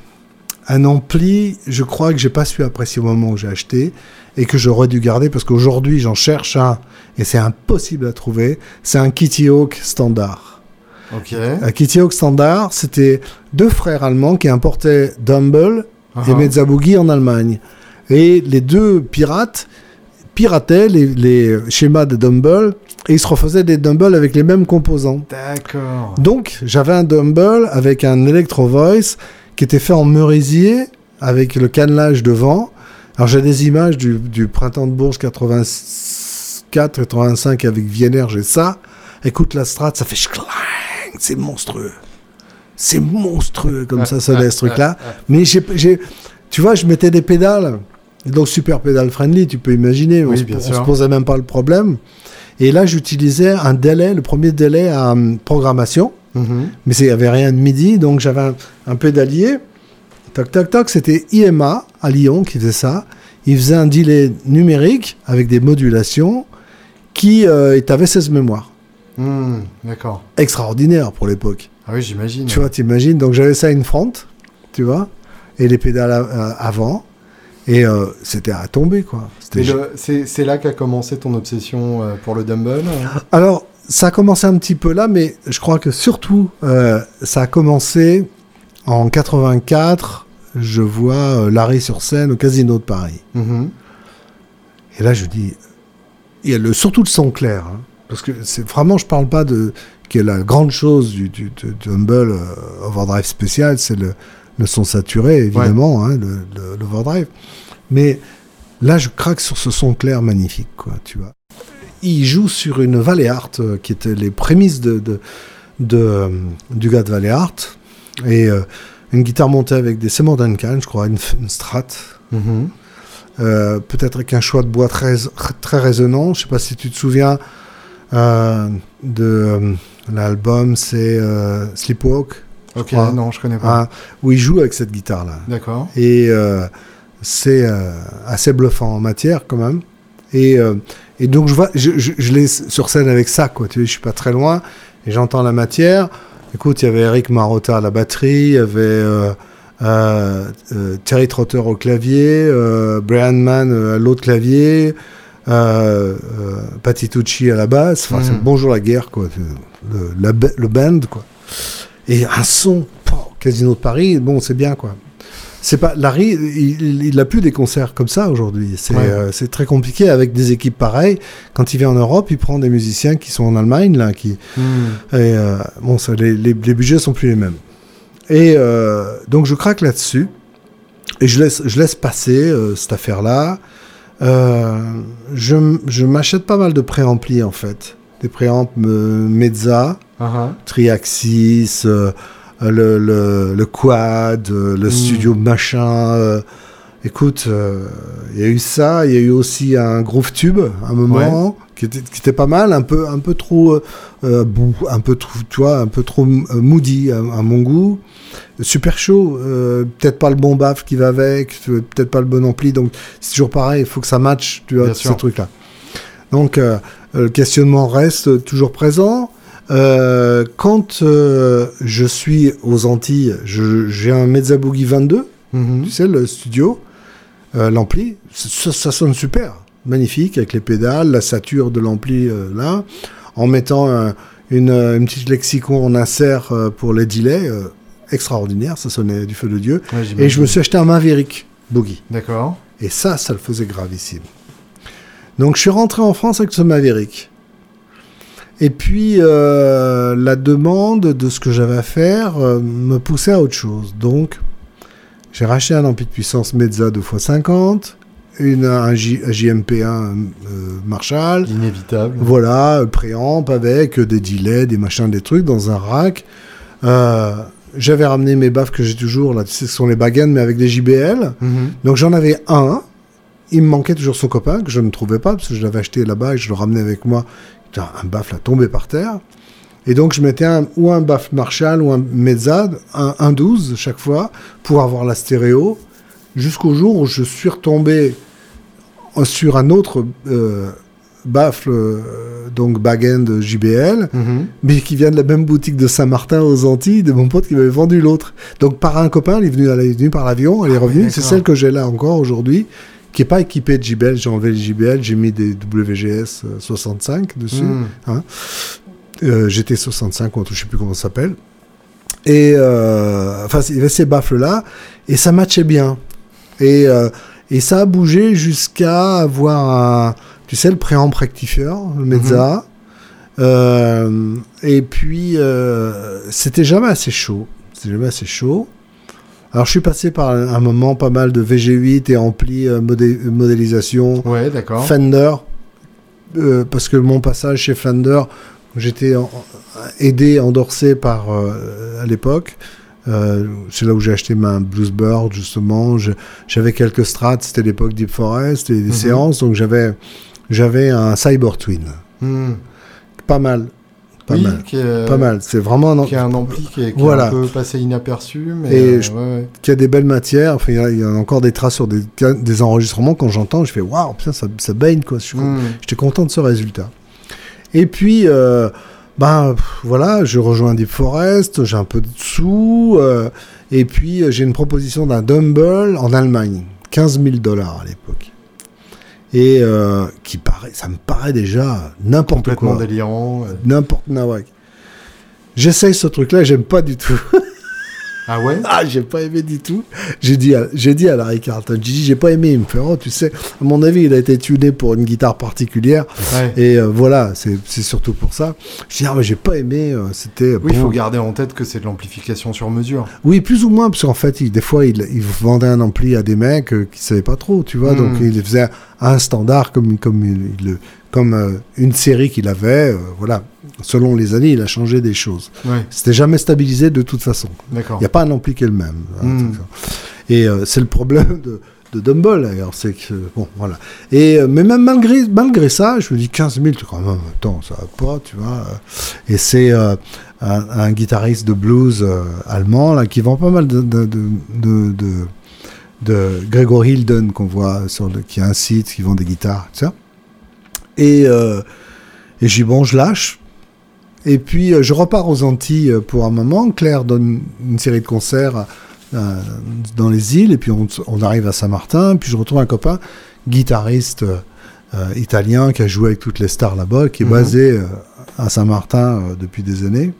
un ampli, je crois que j'ai pas su apprécier au moment où j'ai acheté et que j'aurais dû garder parce qu'aujourd'hui, j'en cherche un et c'est impossible à trouver. C'est un Kitty Hawk standard. Ok. Un Kitty Hawk standard, c'était deux frères allemands qui importaient Dumble et Mezza Boogie en Allemagne. Et les deux pirates pirataient les, les schémas de Dumble et ils se refaisaient des Dumble avec les mêmes composants. D'accord. Donc, j'avais un Dumble avec un Electro Voice qui était fait en merisier avec le cannelage devant. Alors, j'ai des images du, du printemps de Bourges 84, 85 avec Vienner, j'ai ça. Écoute la strat, ça fait c'est monstrueux. C'est monstrueux comme ça, ça ce truc-là. *laughs* Mais j'ai, j'ai- tu vois, je mettais des pédales. Donc, super pédale friendly, tu peux imaginer. on, Oui, se, bien on sûr. se posait même pas le problème. Et là, j'utilisais un délai, le premier délai à hum, programmation. Mhm. Mais il n'y avait rien de midi, donc j'avais un, un pédalier. Toc, toc, toc, c'était IMA à Lyon qui faisait ça. Il faisait un delay numérique avec des modulations qui euh, et t'avais 16 mémoires. Hmm, D'accord. Extraordinaire pour l'époque. Ah oui, j'imagine. Tu vois, t'imagines. Donc j'avais ça in front, tu vois, et les pédales à- à- avant. Et euh, c'était à tomber, quoi. Et C'est là qu'a commencé ton obsession euh, pour le Dumble hein? Alors, ça a commencé un petit peu là, mais je crois que surtout, euh, ça a commencé en 84. Je vois Larry sur scène au Casino de Paris. Mhm. Et là, je dis, il y a le, surtout le son clair. hein, parce que vraiment, je parle pas de qui est la grande chose du, du, du- du Humble euh, Overdrive spécial, c'est le, le son saturé, évidemment, hein, le, le- l'Overdrive. Mais là, je craque sur ce son clair magnifique, quoi, tu vois. Il joue sur une Valley Art, euh, qui était les prémices de, de, de, euh, du gars de Valley Art. Et euh, une guitare montée avec des Seymour Duncan, je crois, une, une Strat. Mhm. Euh, peut-être avec un choix de bois très, très résonnant. Je sais pas si tu te souviens de l'album, c'est Sleepwalk, Ok, crois. non, je connais pas. hein, où il joue avec cette guitare-là. D'accord. Et euh, c'est euh, assez bluffant en matière quand même. Et, euh, et donc, je, vois, je, je, je l'ai sur scène avec ça, quoi. Tu vois, je suis pas très loin et j'entends la matière. Écoute, il y avait Eric Marotta à la batterie, il y avait Terry Trotter au clavier, Brian Mann à l'autre clavier, euh, euh, Patty Tucci à la basse. Enfin, Mm. c'est Bonjour la guerre, quoi. Le, la le band, quoi. Et un son, Casino de Paris, bon, c'est bien, quoi. C'est pas Larry, il, il, a plus des concerts comme ça aujourd'hui. C'est Ouais. euh, c'est très compliqué avec des équipes pareilles. Quand il vient en Europe, il prend des musiciens qui sont en Allemagne là, qui Hmm. et euh, bon, ça, les, les, les budgets sont plus les mêmes. Et euh, donc je craque là-dessus et je laisse, je laisse passer cette affaire-là. Euh, je m'achète pas mal de préamplis en fait, des préampes euh, Mezza, Ah. Triaxis, euh, le, le, le quad, euh, le Mm. studio machin. euh, écoute, il y a eu ça, il y a eu aussi un groove tube, à un moment, qui, était, qui était pas mal, un peu, un peu trop, euh, un peu trop, tu vois, un peu trop moody à, à mon goût. Super chaud, euh, peut-être pas le bon baf qui va avec, peut-être pas le bon ampli, donc c'est toujours pareil, il faut que ça matche, tu vois, Bien ces sûr. trucs-là. Donc, euh, le questionnement reste toujours présent. Euh, quand euh, je suis aux Antilles, j'ai un Mezza Boogie 22, Mhm. tu sais, le studio, euh, l'ampli, ça, ça sonne super, magnifique, avec les pédales, la sature de l'ampli là, en mettant un- une, une petite lexicon en insert pour les delays, extraordinaire, ça sonnait du feu de Dieu. Ouais, Et je me suis acheté un Maverick Boogie. D'accord. Et ça, ça le faisait gravissime. Donc je suis rentré en France avec ce Maverick. Et puis euh, la demande de ce que j'avais à faire euh, me poussait à autre chose. Donc j'ai racheté un ampli de puissance Mezza 2x50, une, un, J- un JMP1 euh, Marshall. Inévitable. Voilà, préamp avec des delays, des machins, des trucs dans un rack. J'avais ramené mes baffes que j'ai toujours, là, tu sais, ce sont les Bagan, mais avec des JBL. Mhm. Donc j'en avais un. Il me manquait toujours son copain, que je ne trouvais pas, parce que je l'avais acheté là-bas et je le ramenais avec moi. Putain, un baffle a tombé par terre. Et donc je mettais un, ou un baffle Marshall ou un Mezza, un, un 12 chaque fois, pour avoir la stéréo, jusqu'au jour où je suis retombé sur un autre euh, baffle, euh, donc bag-end JBL, Mhm. mais qui vient de la même boutique de Saint-Martin aux Antilles, de mon pote qui m'avait vendu l'autre. Donc par un copain, elle est venue, elle est venue par l'avion, elle est revenue. C'est celle que j'ai là encore aujourd'hui, qui est pas équipée de JBL. J'ai enlevé les JBL, j'ai mis des WGS euh, 65 dessus, Mhm. euh, GT 65, ou je sais plus comment ça s'appelle. Et euh, enfin, il y avait ces baffles là, et ça matchait bien. Et euh, et ça a bougé jusqu'à avoir un, tu sais, le préamp rectifieur, le Mezza. Euh, et puis, euh, c'était jamais assez chaud. C'était jamais assez chaud. Alors, je suis passé par un, moment pas mal de VG8 et ampli euh, modé- modélisation Ouais, d'accord. Fender. euh, parce que mon passage chez Fender, j'étais en- aidé, endorsé par, euh, à l'époque. Euh, c'est là où j'ai acheté ma Bluesbird, justement. J'avais quelques strats, c'était l'époque Deep Forest et des Mhm. séances, donc j'avais j'avais un Cyber Twin. Mhm. Pas mal. Pas Oui, mal. Qui est, Pas mal. C'est vraiment un, Qui est un ampli qui est, qui est Voilà. un peu passé inaperçu, mais Et euh, je- ouais, ouais. qui a des belles matières. Enfin, il y a- il y, a encore des traces sur des, des enregistrements. Quand j'entends, je fais waouh, putain, ça, ça baigne quoi. Mhm. J'étais content de ce résultat. Et puis, euh, ben voilà, je rejoins Deep Forest, j'ai un peu de sous, euh, et puis euh, j'ai une proposition d'un Dumble en Allemagne, 15 000 dollars à l'époque. Et euh, qui paraît, ça me paraît déjà n'importe complètement quoi, délirant. euh. n'importe nawak. J'essaye ce truc-là, j'aime pas du tout. *laughs* Ah ouais? Ah, j'ai pas aimé du tout. J'ai dit, à- j'ai dit à Larry Carlton, j'ai dit, j'ai pas aimé. Il me fait, oh, tu sais, à mon avis, il a été tuné pour une guitare particulière. Ouais. Et euh, voilà, c'est c'est surtout pour ça. Je dis, ah, mais j'ai pas aimé. euh, C'était. Oui, il bon. faut garder en tête que c'est de l'amplification sur mesure. Oui, plus ou moins, parce qu'en fait, il- des fois, il, il vendait un ampli à des mecs euh, qui savaient pas trop, tu vois. Mm. Donc, il faisait un standard comme, comme, il- il le- comme euh, une série qu'il avait. euh, voilà. Selon les années, il a changé des choses. Ouais, C'était jamais stabilisé de toute façon. Il n'y a pas un ampli qui est le même. hein, Mm. ça. Et euh, c'est le problème de, de Dumble, d'ailleurs. C'est que, bon, voilà. Et, mais même malgré, malgré ça, je me dis 15 000, tu quand même, attends, ça va pas, tu vois. Et c'est euh, un, un guitariste de blues euh, allemand, là, qui vend pas mal de, de, de, de, de- de Gregor Hilden, qu'on voit sur le, qui a un site, qui vend des guitares, tu sais. Et, euh, et j'ai bon, je lâche. Et puis, euh, je repars aux Antilles pour un moment. Claire donne une série de concerts euh, dans les îles. Et puis, on, on arrive à Saint-Martin. Puis, je retrouve un copain, guitariste euh, italien, qui a joué avec toutes les stars là-bas, qui est Mhm. basé euh, à Saint-Martin euh, depuis des années.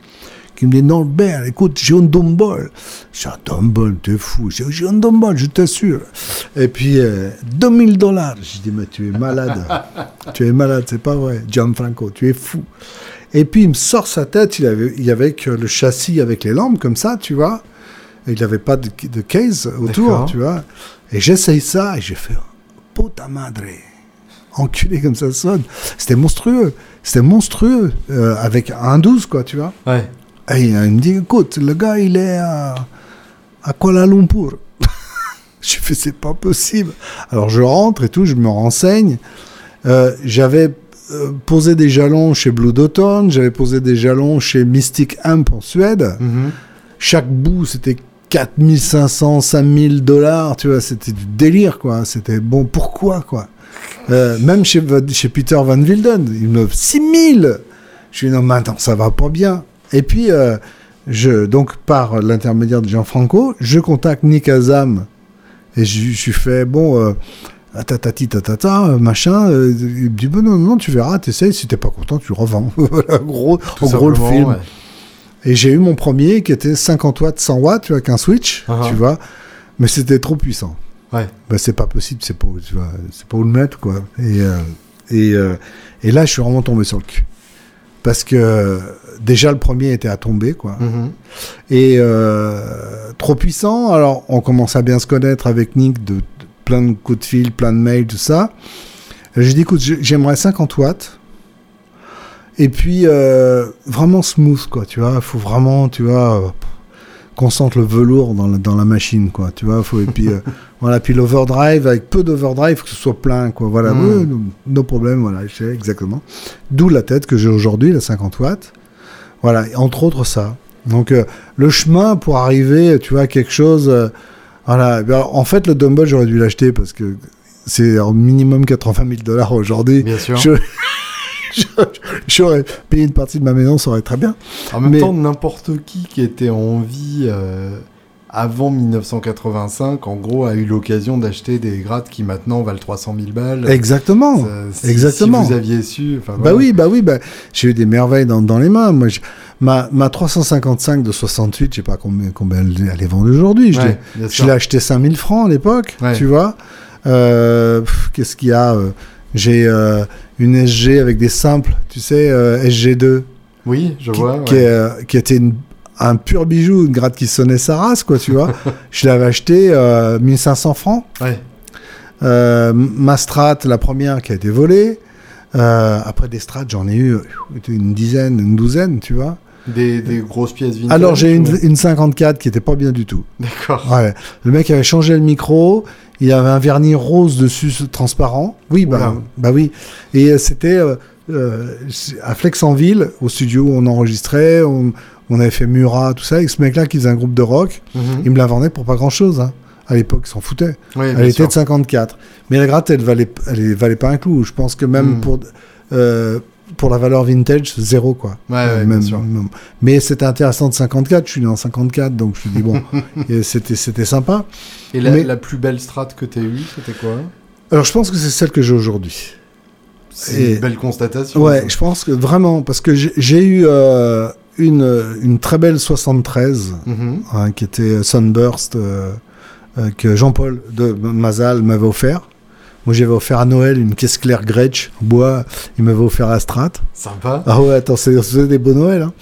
Qui me dit, non, Ben, écoute, j'ai un dombol. J'ai un dombol, t'es fou. J'ai un dombol, je t'assure. Et puis, euh, 2000 dollars. J'ai dit, mais tu es malade. *laughs* tu es malade, c'est pas vrai. Gianfranco, tu es fou. Et puis, il me sort sa tête. Il avait, il avait le châssis avec les lampes, comme ça, tu vois. Et il n'avait pas de, de case autour, tu vois. Et j'essaye ça et j'ai fait, puta madre. Enculé comme ça sonne. C'était monstrueux. C'était monstrueux. euh, avec un 12, quoi, tu vois. Ouais. Et il me dit, écoute, le gars, il est à, à Kuala Lumpur. *laughs* je fais, c'est pas possible. Alors je rentre et tout, je me renseigne. Euh, j'avais euh, posé des jalons chez Blue Dotton, j'avais posé des jalons chez Mystic Amp en Suède. Mhm. Chaque bout, c'était 4500, 5000 dollars, tu vois, c'était du délire, quoi. C'était bon, pourquoi, quoi? Euh, Même chez, chez Peter Van Wilden, il me 6000 Je dis non, mais attends, ça va pas bien. Et puis, euh, je, donc, par l'intermédiaire de Gianfranco, je contacte Nick Azam et je, lui fais, bon, euh, tatati tatata, machin. euh, il me dit, bon, non, non, tu verras, t'essayes, si t'es pas content, tu revends. *laughs* Voilà, gros, Tout en gros, le film. ouais. Et j'ai eu mon premier qui était 50 watts, 100 watts, tu vois, qu'un switch, Uh-huh. tu vois. Mais c'était trop puissant. Ouais. Ben, c'est pas possible, c'est pas, où- tu vois, c'est pas où le mettre, quoi. Et, euh, et, euh, et là, je suis vraiment tombé sur le cul. Parce que déjà, le premier était à tomber, quoi. Mhm. Et euh, trop puissant. Alors, on commence à bien se connaître avec Nick, de, de plein de coups de fil, plein de mails, tout ça. J'ai dit, écoute, j'ai- j'aimerais 50 watts. Et puis, euh, vraiment smooth, quoi, tu vois. Il faut vraiment, tu vois, euh, qu'on sente le velours dans la, dans la machine, quoi, tu vois. Faut, et puis, euh, *laughs* voilà, puis l'overdrive, avec peu d'overdrive, que ce soit plein, quoi. Voilà, Mm. ouais, no, no problème, voilà, je sais exactement. D'où la tête que j'ai aujourd'hui, la 50 watts. Voilà, entre autres ça. Donc, euh, le chemin pour arriver, tu vois, à quelque chose. euh, voilà, Ben, en fait, le Dumble, j'aurais dû l'acheter parce que c'est au minimum 80 000 dollars aujourd'hui. Bien sûr. Je- J'aurais payé une partie de ma maison, ça aurait très bien. En même Mais- temps, n'importe qui qui était en vie euh, avant 1985, en gros, a eu l'occasion d'acheter des grattes qui maintenant valent 300 000 balles. Exactement. Ça, si- exactement. Si vous aviez su. Bah voilà. oui, bah oui, bah, j'ai eu des merveilles dans, dans les mains. Moi, ma, ma 355 de 68, je sais pas combien, combien elle, est vendue aujourd'hui. Je l'ai- Ouais, acheté 5000 francs à l'époque, Ouais. tu vois. Euh, Qu'est-ce qu'il y a euh, J'ai euh, une SG avec des simples, tu sais, euh, SG2, Oui, je qui, vois. qui, ouais. euh, qui était une- un pur bijou, une gratte qui sonnait sa race, quoi, tu vois. *laughs* je l'avais acheté euh, 1500 francs. Ouais. Ma strat, la première qui a été volée. Après des strats, j'en ai eu une dizaine, une douzaine, tu vois. Des, des grosses pièces vintage. Alors j'ai une, une 54 qui était pas bien du tout. D'accord. Ouais. Le mec avait changé le micro, il avait un vernis rose dessus transparent. Oui, bah, Oula. bah oui. Et euh, c'était euh, euh, à Flexenville, au studio où on enregistrait, on, on avait fait Murat, tout ça, avec ce mec-là qui faisait un groupe de rock. Mhm. Il me la vendait pour pas grand-chose. Hein. À l'époque, il s'en foutait. Elle était sûr. de 54. Mais la gratte, elle valait, elle valait pas un clou. Je pense que même Mm. pour, euh, pour la valeur vintage, zéro, quoi. Ouais, ouais, bien même- sûr. même- Mais c'était intéressant de 54. Je suis né en 54, donc je me dis, bon, *laughs* c'était c'était sympa. Et la, Mais- la plus belle strat que tu as eue, c'était quoi? Alors, je pense que c'est celle que j'ai aujourd'hui. C'est une belle constatation. Ouais, ça. je pense que vraiment, parce que j'ai- j'ai eu euh, une, une très belle 73, Mhm. hein, qui était Sunburst, euh, euh, que Jean-Paul de Mazal m'avait offert. Moi, j'avais offert à Noël une caisse claire Gretsch en bois. Il m'avait offert la Strat. Sympa. Ah ouais, attends, c'est des beaux Noëls. hein.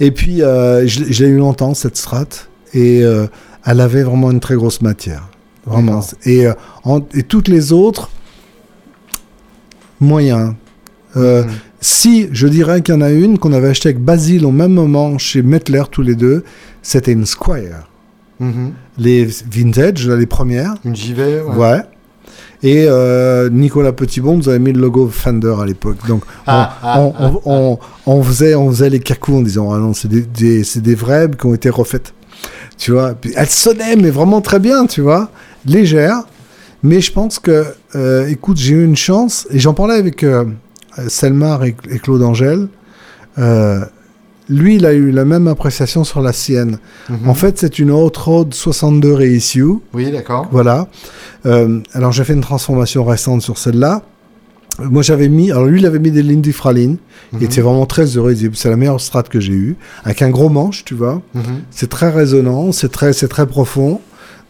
Et puis, euh, je, l'ai- je l'ai eu longtemps, cette Strat. Et euh, elle avait vraiment une très grosse matière. Vraiment. Et, euh, en- et toutes les autres, moyen. Euh, Mhm. Si, je dirais qu'il y en a une qu'on avait achetée avec Basile au même moment chez Mettler, tous les deux, c'était une Squire. Mhm. Les vintage, les premières. Une JV, ouais. Ouais. Et euh, Nicolas Petitbon nous avait mis le logo Fender à l'époque. Donc, on, Ah, ah, on, on- on- on faisait, on faisait les cacous en disant Ah non, c'est des, des- c'est des vraies qui ont été refaites. Tu vois, Puis elles sonnaient, mais vraiment très bien, tu vois, légères. Mais je pense que, euh, écoute, j'ai eu une chance, et j'en parlais avec, euh, Selmar et, et Claude Angèle, euh, lui, il a eu la même appréciation sur la sienne. Mhm. En fait, c'est une Hot Rod 62 Reissue. Oui, d'accord. Voilà. Euh, alors, j'ai fait une transformation récente sur celle-là. Moi, j'avais mis. Alors, lui, il avait mis des Lindy Fralin. Il Mhm. était vraiment très heureux. Il disait c'est la meilleure strat que j'ai eue. Avec un gros manche, tu vois. Mhm. C'est très résonnant, c'est très, c'est très profond.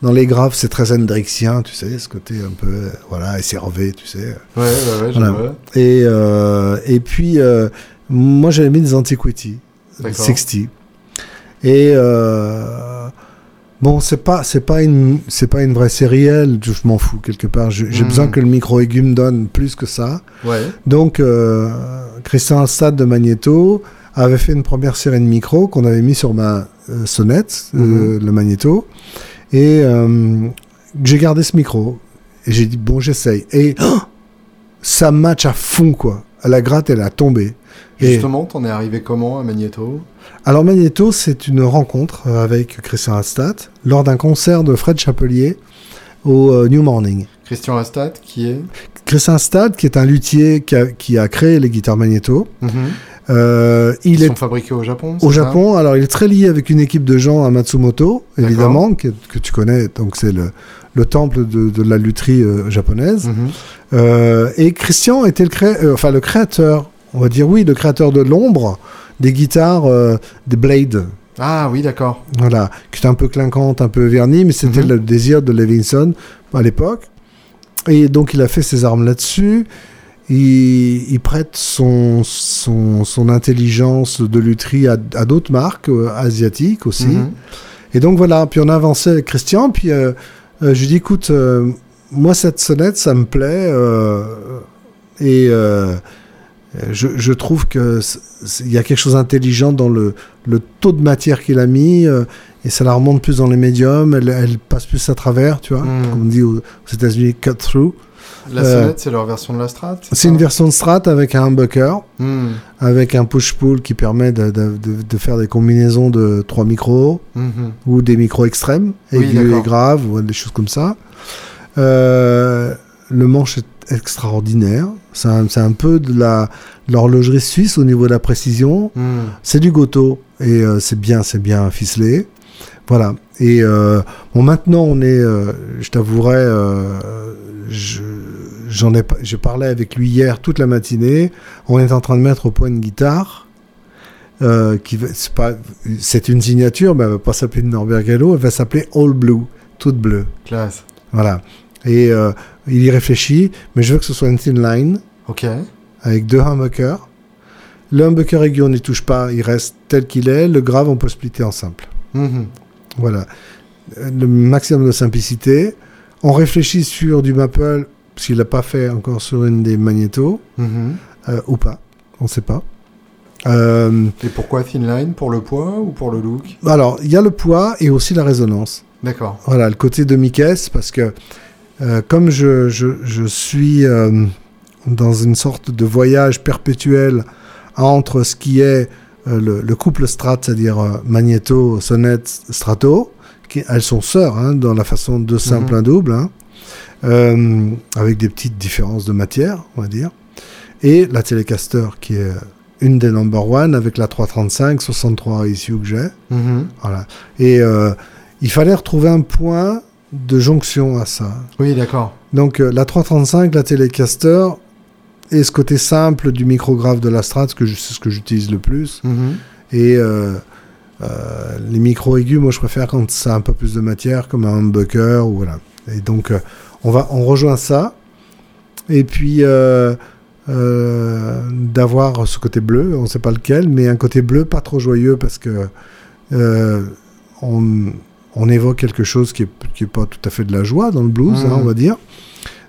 Dans les graves, c'est très hendrixien, tu sais, ce côté un peu, voilà, écervé, tu sais. Ouais, ouais, ouais, Voilà. Et, euh, et puis, euh, moi, j'avais mis des Antiquity. 60. Et euh, bon, c'est pas, c'est pas une, c'est pas une vraie sérielle. Je m'en fous quelque part. J'ai Mm. besoin que le micro aigu me donne plus que ça. Ouais. Donc, euh, Christian Assad de Magneto avait fait une première série de micros qu'on avait mis sur ma euh, sonnette, Mhm. le Magneto, et j'ai gardé ce micro. Et j'ai dit, bon, j'essaye. Et oh, *gasps* ça match à fond, quoi. À la gratte, elle a tombé. Justement, t'en es arrivé comment à Magneto? Alors, Magneto, c'est une rencontre euh, avec Christian Astat lors d'un concert de Fred Chapelier au euh, New Morning. Christian Astat, qui est? Christian Astat, qui est un luthier qui a, qui a créé les guitares Magneto, Mhm. euh, il Ils est sont fabriqués au Japon Au Japon, alors il est très lié avec une équipe de gens à Matsumoto, évidemment, que, que tu connais, donc c'est le, le temple de, de la lutherie euh, japonaise. Mhm. Euh, et Christian était le, cré- enfin, le créateur, on va dire oui, le créateur de l'ombre des guitares euh, des Blade. Ah oui, d'accord. Voilà, qui était un peu clinquante, un peu vernie, mais c'était Mhm. le désir de Levinson à l'époque. Et donc il a fait ses armes là-dessus. Il, il prête son, son, son intelligence de lutherie à, à d'autres marques euh, asiatiques aussi. Mhm. Et donc voilà, puis on a avancé avec Christian, puis euh, euh, je lui dis écoute, moi cette sonnette, ça me plaît, et je, je trouve que c- c- il y a quelque chose d'intelligent dans le, le taux de matière qu'il a mis, euh, et ça la remonte plus dans les médiums, elle, elle passe plus à travers, tu vois, comme on dit aux, aux États-Unis, cut through. La Euh, sonnette, c'est leur version de la Strat C'est une version de Strat avec un humbucker, Mhm. avec un push-pull qui permet de, de- de- de faire des combinaisons de trois micros. Mhm. ou des micros extrêmes, Oui, aigus et d'accord. graves, ou des choses comme ça. Euh, le manche est extraordinaire. C'est un, un peu de l'horlogerie suisse au niveau de la précision. Mhm. C'est du Goto et euh, c'est bien, c'est bien ficelé. Voilà. Et euh, bon, maintenant on est, euh, je t'avouerai, euh, je, j'en ai, je parlais avec lui hier toute la matinée. On est en train de mettre au point une guitare. qui c'est une signature, mais elle va pas s'appeler Norbert Gallo, elle va s'appeler All Blue, toute bleue. Classe. Voilà. Et il y réfléchit, mais je veux que ce soit une thin line Ok. avec deux humbuckers. Le humbucker aigu, on n'y touche pas, il reste tel qu'il est. Le grave, on peut splitter en simple. Mhm. Voilà. Le maximum de simplicité. On réfléchit sur du maple, parce qu'il l'a pas fait encore sur une des magnétos, Mhm. euh, ou pas. On ne sait pas. Euh, Et pourquoi Thin Line? Pour le poids ou pour le look? Alors, il y a le poids et aussi la résonance. D'accord. Voilà, le côté de Mickey, parce que euh, comme je, je, je suis euh, dans une sorte de voyage perpétuel entre ce qui est euh, le, le couple Strat, c'est-à-dire Magneto, Sonnet, Strato, qui, elles sont sœurs hein, dans la façon de simple Mhm. un double, hein, avec des petites différences de matière, on va dire, et la Telecaster qui est une des number one avec la 335, 63 issues que j'ai. Mhm. Voilà. Et il fallait retrouver un point de jonction à ça. Oui, d'accord. Donc euh, la 335, la Telecaster, et ce côté simple du micrographe de la Strat, que c'est ce que j'utilise le plus. Mhm. Et euh, euh, les micros aigus, moi je préfère quand ça a un peu plus de matière, comme un humbucker. Ou voilà. Et donc euh, on, va, on rejoint ça. Et puis d'avoir ce côté bleu, on ne sait pas lequel, mais un côté bleu pas trop joyeux parce que on, on évoque quelque chose qui n'est pas tout à fait de la joie dans le blues, hein, on va dire.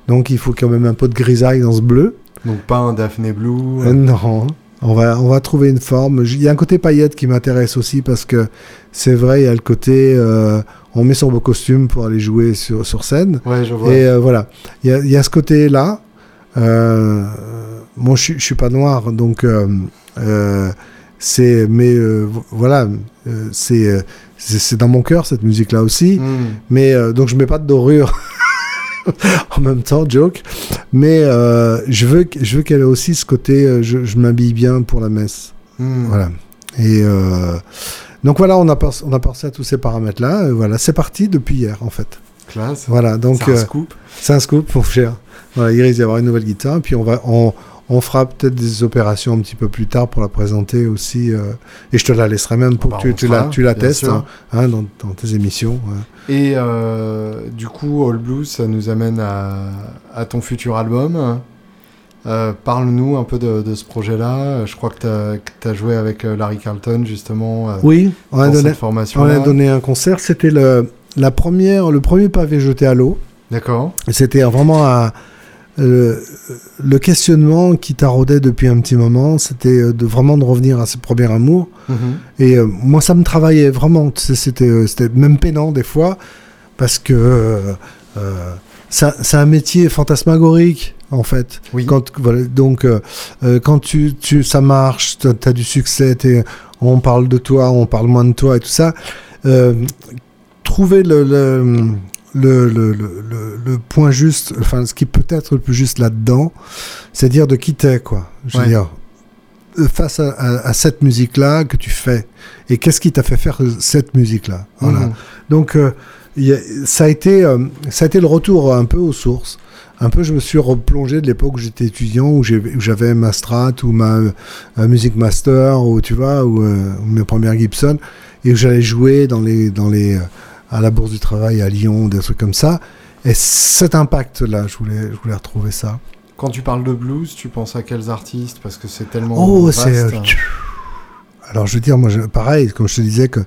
Donc il faut quand même un peu de grisaille dans ce bleu. Donc pas un Daphné Blue. Euh, non, on va, on va trouver une forme. Il y a un côté paillette qui m'intéresse aussi parce que c'est vrai, il y a le côté euh, on met son beau costume pour aller jouer sur, sur scène. Ouais, je vois. Et euh, voilà, il y a, y a ce côté-là. Euh, moi, je, je suis pas noir, donc euh, euh, c'est. Mais euh, vo- voilà, euh, c'est euh, c'est c'est dans mon cœur cette musique-là aussi. Mhm. Mais donc je mets pas de dorure. *laughs* en même temps, joke. Mais je veux, je veux qu'elle ait aussi ce côté, je, je m'habille bien pour la messe. Hmm. Voilà. Et donc voilà, on a, pens- on a pensé à tous ces paramètres-là. Et Voilà, c'est parti depuis hier, en fait. Classe. Voilà, donc C'est un scoop. c'est un scoop, mon cher. Voilà, il risque d'y avoir une nouvelle guitare. Puis on va, on, on fera peut-être des opérations un petit peu plus tard pour la présenter aussi. euh, et je te la laisserai même pour Bah, que tu, la, tu la bien testes hein, hein, dans, dans tes émissions. ouais. Et euh, du coup, All Blues, ça nous amène à, à ton futur album. Euh, Parle-nous un peu de, de ce projet-là. Je crois que tu as, joué avec Larry Carlton, justement, Oui, on a donné, on a donné un concert. C'était le, la première, le premier pavé jeté à l'eau. D'accord. C'était vraiment un- le questionnement qui taraudait depuis un petit moment. C'était euh, de vraiment de revenir à ses premiers amours. Mhm. Et euh, moi, ça me travaillait vraiment. C'était euh, c'était même peinant des fois, parce que euh, c'est un- métier fantasmagorique, en fait. Oui. Quand, voilà, donc, euh, quand tu, tu, ça marche, tu as, du succès, on parle de toi, on parle moins de toi et tout ça. trouver le, le, le, le, le- le- point juste, enfin, ce qui peut être le plus juste là-dedans, c'est dire de qui t'es, quoi. Je veux Ouais. dire, face à, à- à cette musique-là que tu fais, et qu'est-ce qui t'a fait faire cette musique-là Voilà. Mhm. Donc, euh, il y a- ça, a été, euh, ça a été le retour un peu aux sources. Un peu, je me suis replongé de l'époque où j'étais étudiant, où j'avais ma Strat ou ma euh, Music Master, ou tu vois, ou, euh, mes premières Gibson, et où j'allais jouer dans les, dans les, à la Bourse du Travail à Lyon, des trucs comme ça. Et cet impact-là, je voulais, je voulais retrouver ça. Quand tu parles de blues, tu penses à quels artistes? Parce que c'est tellement Oh, c'est. euh, Alors, je veux dire, moi, pareil, comme je te disais, que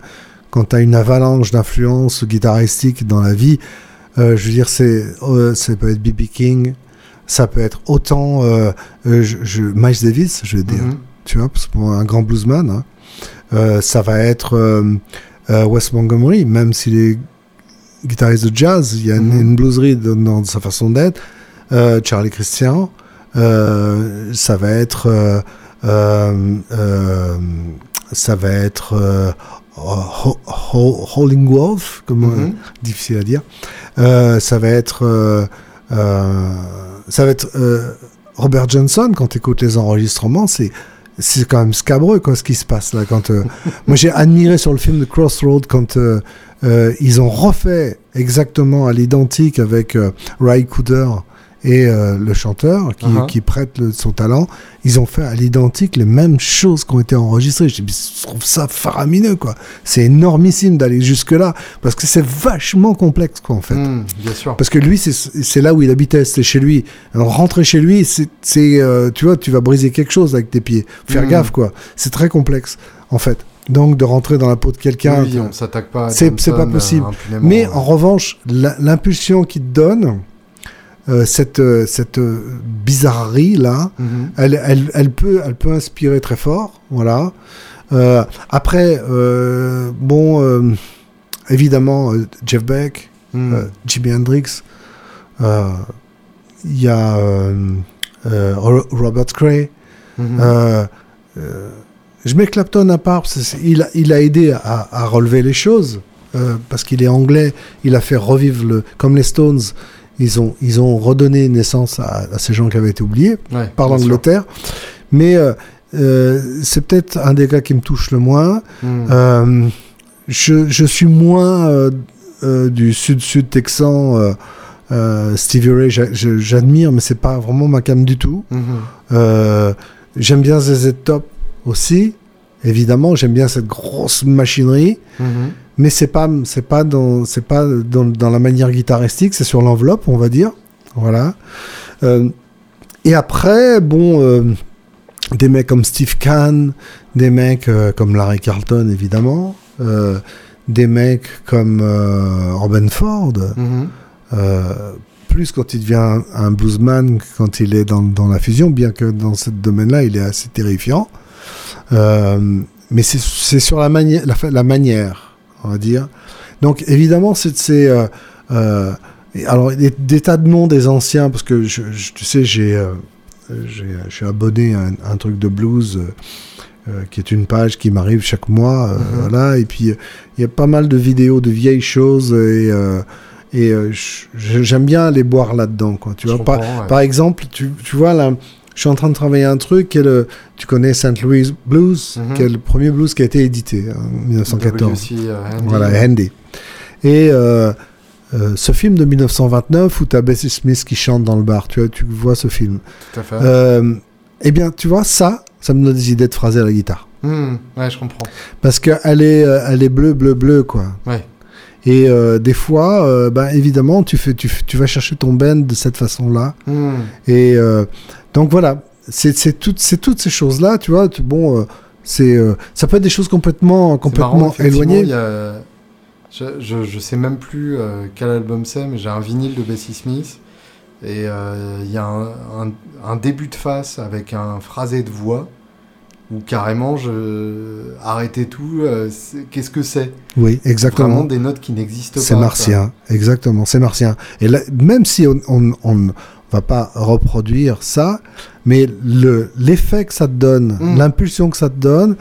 quand tu as une avalanche d'influences guitaristiques dans la vie, euh, je veux dire, c'est, euh, ça peut être B.B. King, ça peut être autant je, je- Miles Davis, je veux dire, Mhm. tu vois, parce que pour un grand bluesman, hein. Ça va être euh, Wes Montgomery, même s'il est guitariste de jazz, il y a une, Mhm. une blueserie dans, dans sa façon d'être. Euh, Charlie Christian, euh, ça va être euh, ça va être euh, Ho- Ho- comme euh, Mhm. difficile à dire. Ça va être ça va être Robert Johnson quand tu écoutes les enregistrements, c'est c'est quand même scabreux quoi ce qui se passe là quand euh, *laughs* moi j'ai admiré sur le film de Crossroad quand euh, euh, ils ont refait exactement à l'identique avec euh, Ray Cooder et euh, le chanteur qui, Uh-huh. qui prête le- son talent, ils ont fait à l'identique les mêmes choses qui ont été enregistrées. Je, trouve ça faramineux, quoi. C'est énormissime d'aller jusque-là, parce que c'est vachement complexe, quoi, en fait. Mhm, bien sûr. Parce que lui, c'est- là où il habitait, c'est chez lui. Alors, rentrer chez lui, c'est, euh, tu vois, tu vas briser quelque chose avec tes pieds. Faut Faire Mhm. gaffe, quoi. C'est très complexe, en fait. Donc, de rentrer dans la peau de quelqu'un. Oui, on s'attaque pas c'est- pas possible. euh. Mais en revanche, l'impulsion qu'il te donne, euh, cette, euh, cette euh, bizarrerie là, Mhm. elle, elle, elle, peut, elle peut inspirer très fort. Voilà. Euh, après, euh, bon, évidemment, Jeff Beck, euh, Jimi Hendrix, il y a Ro- Robert Cray. Mhm. Je mets Clapton à part, il, a, il a aidé à, à relever les choses, euh, parce qu'il est anglais, il a fait revivre, le, comme les Stones, ils ont, ils ont redonné naissance à, à ces gens qui avaient été oubliés Ouais, par l'Angleterre. Mais euh, euh, c'est peut-être un des gars qui me touche le moins. Mhm. Euh, je, je suis moins du sud-sud texan. Stevie Ray, j'admire, mais c'est pas vraiment ma cam du tout. Euh, j'aime bien ZZ Top aussi, évidemment. J'aime bien cette grosse machinerie, Mhm. Mais c'est pas c'est pas dans c'est pas dans, dans la manière guitaristique, c'est sur l'enveloppe, on va dire. Voilà. Euh, et après, bon, euh, des mecs comme Steve Kahn, des mecs euh, comme Larry Carlton, évidemment, des mecs comme Robin Ford. Mhm. Plus quand il devient un, un bluesman que quand il est dans, dans la fusion, bien que dans ce domaine-là, il est assez terrifiant. Mais c'est- sur la, mani- la manière, on va dire. Donc évidemment, c'est... c'est, euh, euh, alors, des, des tas de noms des anciens, parce que je, je- tu sais, j'ai, euh, j'ai- je suis abonné à un, un truc de blues. euh, qui est une page qui m'arrive chaque mois, Mhm. voilà, et puis il y a pas mal de vidéos de vieilles choses et, j'aime bien aller boire là-dedans, quoi. Tu vois, par, ouais. par exemple, tu, tu vois là, je suis en train de travailler un truc qui est le, tu connais St. Louis Blues, Mhm. qui est le premier blues qui a été édité hein, en 1914. W.C. Handy. Voilà, Handy. Et euh, euh, ce film de 1929 où tu as Bessie Smith qui chante dans le bar, tu vois, tu vois ce film. Tout à fait. Euh, eh bien, tu vois, ça, ça me donne des idées de phraser à la guitare. Hmm, ouais, je comprends. Parce qu'elle est, euh, elle est bleue, bleu, bleu, quoi. Ouais. Et euh, des fois, euh, ben, évidemment, tu, fais, tu, vas chercher ton bend de cette façon-là. Hmm. Et euh, donc voilà, c'est toutes, ces choses-là, tu vois. tu- bon, euh, c'est, euh, ça peut être des choses complètement, marrant, complètement éloignées. a- Je, je, je sais même plus euh, quel album c'est, mais j'ai un vinyle de Bessie Smith. Et il y a un, un- un début de face avec un phrasé de voix où carrément je arrêtais tout. Qu'est-ce que c'est? Oui, exactement. Vraiment des notes qui n'existent pas. C'est quoi. martien, exactement, c'est martien. Et là, même si on, on, on ne va pas reproduire ça, mais le l'effet que ça te donne, Mm. l'impulsion que ça te donne,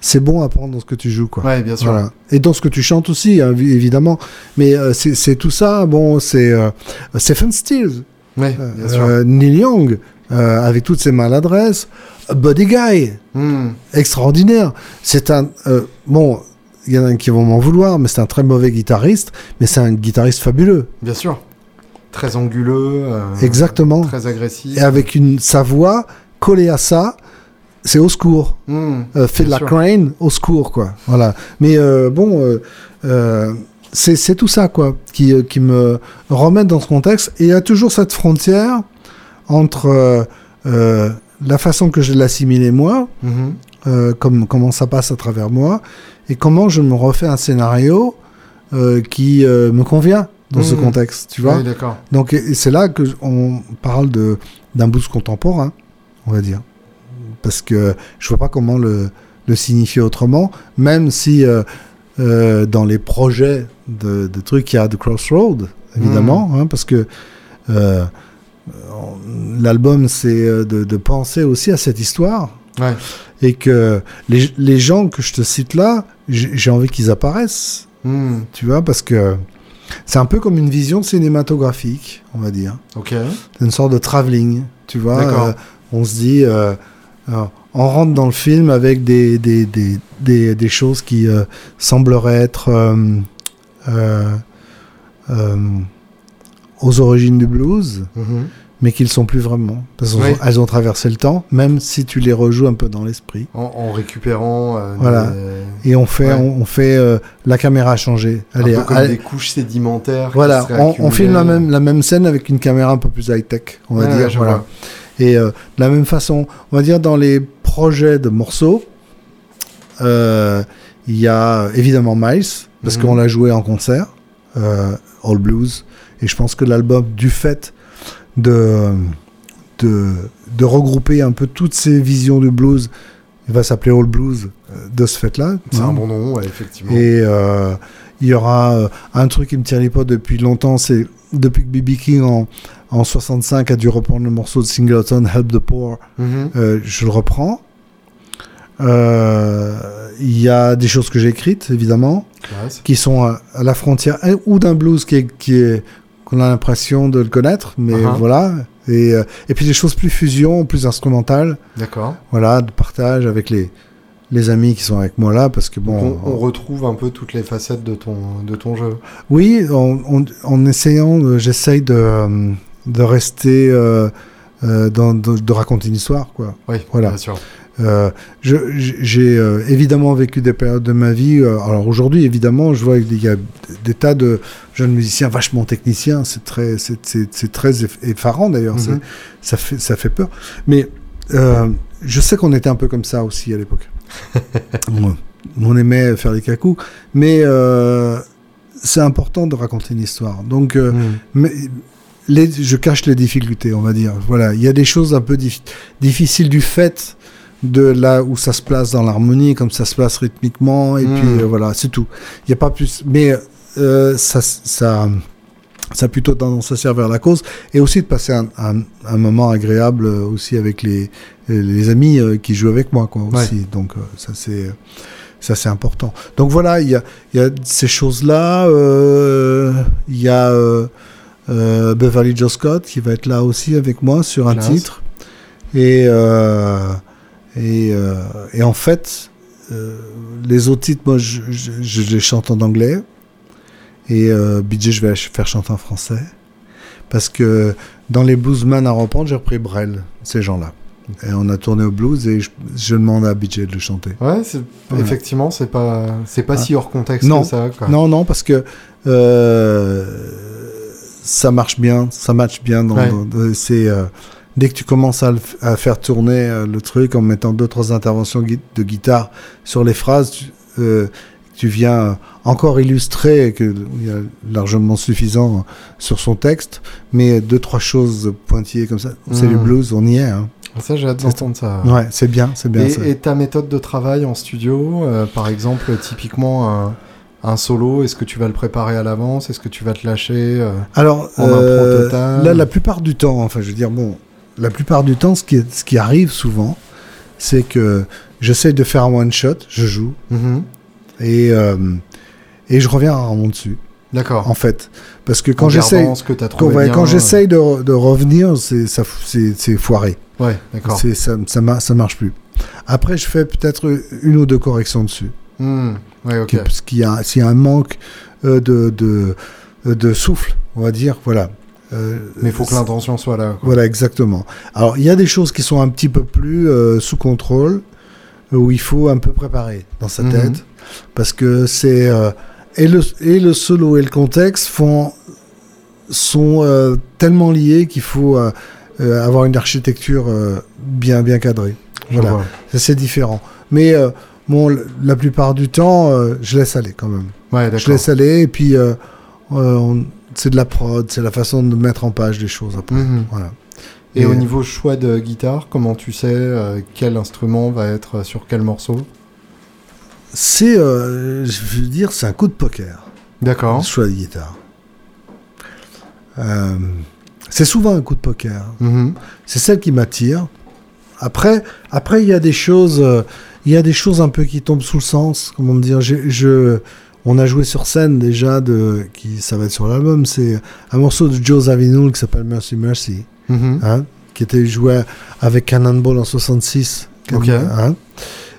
c'est bon à prendre dans ce que tu joues, quoi. Ouais, bien sûr. Voilà. Et dans ce que tu chantes aussi, hein, vi- évidemment. Mais euh, c'est tout ça. Bon, c'est euh, Stephen Stills, Ouais, euh, Neil Young, avec toutes ses maladresses, Buddy Guy, Hmm, extraordinaire. C'est un bon. Il y en a qui vont m'en vouloir, mais c'est un très mauvais guitariste, mais c'est un guitariste fabuleux. bien sûr. Très anguleux. euh, Exactement. Très agressif. Et avec une sa voix collée à ça, c'est au secours. Euh, fait de la sûr. crane, au secours, quoi. Voilà. Mais euh, bon, euh, c'est tout ça, quoi, qui, qui me remet dans ce contexte. Et il y a toujours cette frontière entre la façon que je l'assimilais moi, mhm. comme, comment ça passe à travers moi, et comment je me refais un scénario qui me convient dans ce Mhm. contexte, tu vois. D'accord. Donc c'est là que on parle de d'un blues contemporain, on va dire, parce que je vois pas comment le, le signifier autrement, même si euh, euh, dans les projets de, de trucs il y a The Crossroad, évidemment, hein, parce que euh, l'album c'est de, de penser aussi à cette histoire Ouais. et que les, les gens que je te cite là, j'ai j'ai envie qu'ils apparaissent Hmm, tu vois, parce que c'est un peu comme une vision cinématographique, on va dire. Ok. C'est une sorte de travelling, tu vois. Euh, on se dit, euh, euh, on rentre dans le film avec des, des, des, des, des choses qui euh, sembleraient être euh, aux origines du blues, Mhm. Mais qui ne le sont plus vraiment. Parce Oui. qu'elles ont traversé le temps, même si tu les rejoues un peu dans l'esprit. En, en récupérant. euh, Voilà. des- Et on fait, Ouais. on, on fait euh, la caméra a changé. un Allez, peu comme allez- des couches sédimentaires. Voilà, on, filme la même, la même scène avec une caméra un peu plus high-tech, on va dire. je Voilà. vois. Et euh, de la même façon, on va dire dans les projets de morceaux, il y a évidemment Miles, parce Mhm. qu'on l'a joué en concert, All Blues, et je pense que l'album, du fait de, de, de regrouper un peu toutes ces visions du blues, il va s'appeler All Blues euh, de ce fait-là. C'est hein. un bon nom, ouais, effectivement. Et euh, il y aura euh, un truc qui me tient les potes depuis longtemps, c'est depuis que B.B. King en, en 65 a dû reprendre le morceau de Singleton, Help the Poor, Mhm. euh, je le reprends. Euh, Il y a des choses que j'ai écrites, évidemment, Classe. qui sont à, à la frontière ou d'un blues qui est, qui est qu'on a l'impression de le connaître, mais Uh-huh. voilà. Et, euh, et puis des choses plus fusion, plus instrumentales, D'accord. voilà, de partage avec les, les amis qui sont avec moi là, parce que bon, Donc, on, on retrouve un peu toutes les facettes de ton, de ton jeu. Oui, en, en- en essayant, euh, j'essaye de, euh, de rester, euh, euh, dans, de, de raconter une histoire, quoi. Oui, Voilà. bien sûr. Euh, j'ai euh, évidemment vécu des périodes de ma vie. euh, alors aujourd'hui, évidemment, je vois qu'il y a des tas de jeunes musiciens vachement techniciens. C'est très, c'est, très eff- effarant d'ailleurs. Mhm. Ça fait, ça fait peur. Mais euh, je sais qu'on était un peu comme ça aussi à l'époque. *laughs* on, on aimait faire des cacous, mais c'est important de raconter une histoire. Donc, Mhm. mais les, je cache les difficultés, on va dire. Voilà, il y a des choses un peu dif- difficiles du fait de là où ça se place dans l'harmonie, comme ça se place rythmiquement, et Mm. puis euh, voilà, c'est tout. Il n'y a pas plus. Mais euh, ça, ça, ça a plutôt tendance à servir la cause, et aussi de passer un, un- un moment agréable euh, aussi avec les, les amis qui jouent avec moi, quoi. Aussi. Donc ça c'est ça c'est important. Donc voilà, il y a, y a ces choses-là. Il y a euh, Beverly Joe Scott qui va être là aussi avec moi sur un Classe. titre. Et, euh, et, euh, et en fait, euh, les autres titres, moi, je, je- je les chante en anglais. Et euh, BJ, je vais faire chanter en français. Parce que dans les bluesman à reprendre, j'ai repris Brel, ces gens-là. Et on a tourné au blues et je, je demande à BJ de le chanter. Ouais, effectivement, c'est pas, c'est pas Ah. si hors contexte Non. que ça. Quoi. Non, non, parce que euh, ça marche bien, ça match bien. Dans, Ouais. c'est dès que tu commences à, faire tourner euh, le truc en mettant deux trois interventions de guitare sur les phrases, tu, euh, tu viens euh, encore illustrer que il y a largement suffisant sur son texte, mais deux trois choses pointillées comme ça. C'est du blues, on y est. Hein. Ça, j'ai hâte d'entendre ça. Ouais, c'est bien, c'est bien. ça. Et, ta méthode de travail en studio, euh, par exemple, typiquement un, un solo, est-ce que tu vas le préparer à l'avance? Est-ce que tu vas te lâcher euh, Alors, En impro total? là, la plupart du temps, enfin, je veux dire, bon, la plupart du temps, ce qui, ce qui arrive souvent, c'est que j'essaie de faire un one-shot, je joue, mhm. et, euh, et je reviens rarement dessus, D'accord. en fait. Parce que quand t'as quand, ouais, quand j'essaye de, de revenir, c'est ça c'est foiré. Ouais, d'accord. C'est- Ça, ça, ça marche plus. Après, je fais peut-être une ou deux corrections dessus. Hmm, Ouais, ok. Parce qu'il y a, s'il y a un manque euh, de, de, de souffle, on va dire, voilà. Euh, Mais il faut que l'intention soit là. quoi. Voilà, exactement. Alors, il y a des choses qui sont un petit peu plus euh, sous contrôle, où il faut un peu préparer dans sa Mhm. tête, parce que c'est euh, et le et le solo et le contexte font sont tellement liés qu'il faut avoir une architecture bien bien cadrée. Voilà, c'est différent. Mais bon, la plupart du temps, je laisse aller quand même. Ouais, Je laisse aller, et puis on- c'est de la prod, c'est la façon de mettre en page les choses après. Mhm. Voilà. Et Et- au niveau choix de guitare, comment tu sais euh, quel instrument va être sur quel morceau? C'est, euh, je veux dire, c'est un coup de poker, D'accord. le choix de guitare. Euh, c'est souvent un coup de poker. Mhm. C'est celle qui m'attire. Après, après, il y a des choses, euh, il y a des choses un peu qui tombent sous le sens. Comment dire je, On a joué sur scène déjà de, qui, ça va être sur l'album. C'est un morceau de Joe Zawinul qui s'appelle Mercy Mercy. Mhm. hein, qui était joué avec Cannonball en 66. Ok. hein.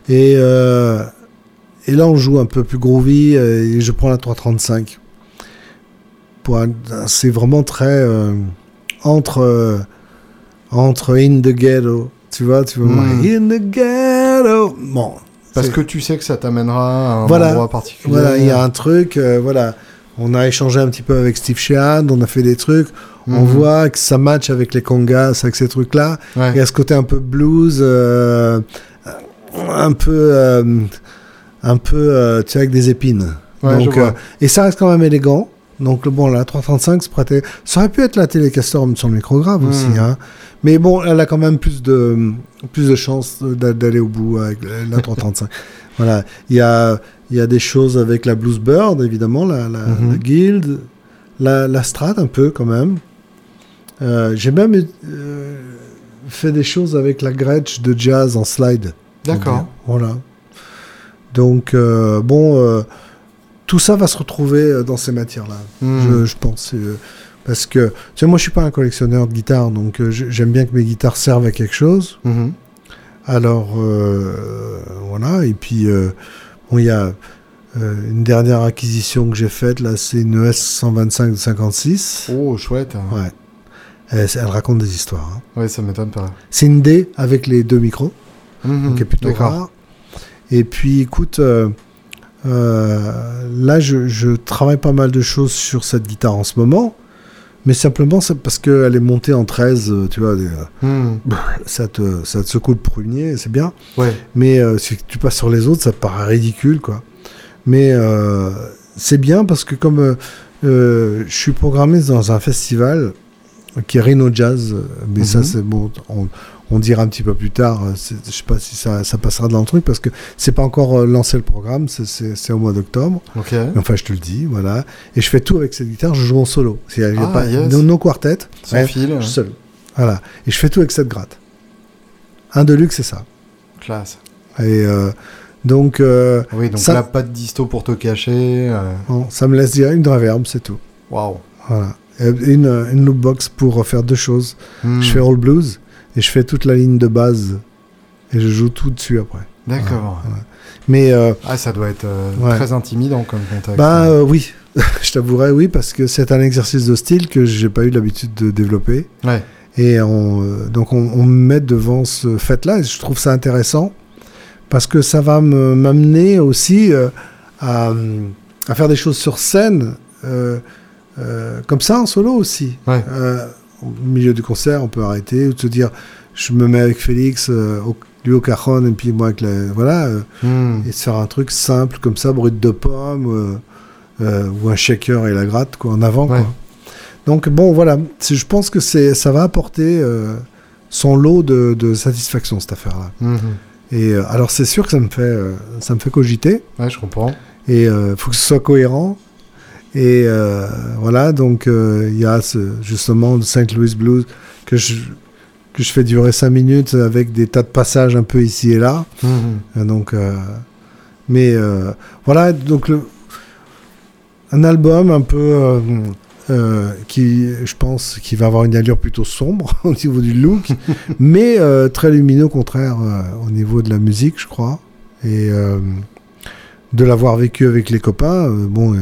et, euh, et là, on joue un peu plus groovy euh, et je prends la 335. Pour un- C'est vraiment très euh, entre, entre In the Ghetto. Tu vois, tu vois, Mm. In the Ghetto. Bon. Parce que tu sais que ça t'amènera à un Voilà. endroit particulier. Voilà, il y a un truc, euh, voilà. On a échangé un petit peu avec Steve Sheehan, on a fait des trucs. On Mhm. voit que ça match avec les congas, avec ces trucs-là. Ouais. Il y a ce côté un peu blues, euh, un peu, euh, un peu, tu sais, avec des épines. Ouais, Donc, et ça reste quand même élégant. Donc bon, la 335 se prêtait. Ça aurait pu être la Telecaster sur le micrographe Mm. aussi, hein. Mais bon, elle a quand même plus de, plus de chances d'a- d'aller au bout avec la la 335. *laughs* voilà. Il y a, il y a des choses avec la Bluesbird, évidemment, la, la, Mhm. la Guild, la, la Strat un peu quand même. Euh, J'ai même euh, fait des choses avec la Gretsch de jazz en slide. D'accord. Voilà. Donc, euh, bon, tout ça va se retrouver dans ces matières-là, je, je pense. Parce que, tu sais, moi, je suis pas un collectionneur de guitares, donc euh, j'aime bien que mes guitares servent à quelque chose. Mhm. Alors, euh, voilà. Et puis, euh, bon, il y a une dernière acquisition que j'ai faite, là, c'est une ES 125 de 56. Oh, chouette. Ouais. Elle, elle raconte des histoires. hein. Ouais, ça m'étonne pas. C'est une D avec les deux micros. Mhm. donc est plutôt rare. Et puis, écoute, euh, euh, là, je, je travaille pas mal de choses sur cette guitare en ce moment, mais simplement c'est parce qu'elle est montée en 13, euh, tu vois, euh, Mhm. ça, te, ça te secoue le prunier, c'est bien, Ouais. mais euh, si tu passes sur les autres, ça te paraît ridicule, quoi. Mais euh, c'est bien parce que comme euh, je suis programmé dans un festival qui est Rhino Jazz, mais ça Mhm. c'est bon, on, on dira un petit peu plus tard, euh, je sais pas si ça, ça passera dans le truc parce que c'est pas encore euh, lancé le programme, c'est- au mois d'octobre. Ok. Mais Enfin, je te le dis, voilà. Et je fais tout avec cette guitare, je joue en solo. Il y a- Ah, pas, yes. no, no quartet, Sans ouais, fil. je suis seul. Voilà. Et je fais tout avec cette gratte. Un Deluxe, c'est ça. Classe. Et euh, Donc, euh, Oui, donc Ça- là, pas de disto pour te cacher. euh, bon, ça me laisse dire une reverb, c'est tout. Waouh. Voilà. Et Une, une loopbox pour faire deux choses. Hmm, Je fais all blues et je fais toute la ligne de base et je joue tout dessus après. D'accord. Mais euh, Ah, ça doit être euh, Ouais. très intimidant comme contexte. bah euh, oui, *laughs* je t'avouerai oui parce que c'est un exercice de style que j'ai pas eu l'habitude de développer Ouais. et on, euh, donc on, on me met devant ce fait-là et je trouve ça intéressant parce que ça va me- m'amener aussi à, à faire des choses sur scène comme ça en solo aussi. Ouais. Au milieu du concert, on peut arrêter ou se dire je me mets avec Félix, euh, au, lui au cajon et puis moi avec la, voilà. euh, Hmm. et se faire un truc simple comme ça, brut de pomme, euh, euh, ou un shaker et la gratte quoi, en avant. Ouais. Quoi. Donc bon, voilà, je pense que ça va apporter son lot de, de satisfaction cette affaire-là. Mhm. Et alors c'est sûr que ça me fait, ça me fait cogiter, Ouais, je comprends. et il faut que ce soit cohérent. Et euh, voilà, donc euh, il y a ce, justement le St. Louis Blues que je, que je fais durer 5 minutes avec des tas de passages un peu ici et là. Mhm. Euh, Donc, euh, mais voilà, donc le, un album un peu qui, je pense, qui va avoir une allure plutôt sombre *laughs* au niveau du look, *laughs* mais très lumineux au contraire au niveau de la musique, je crois, et de l'avoir vécu avec les copains. bon,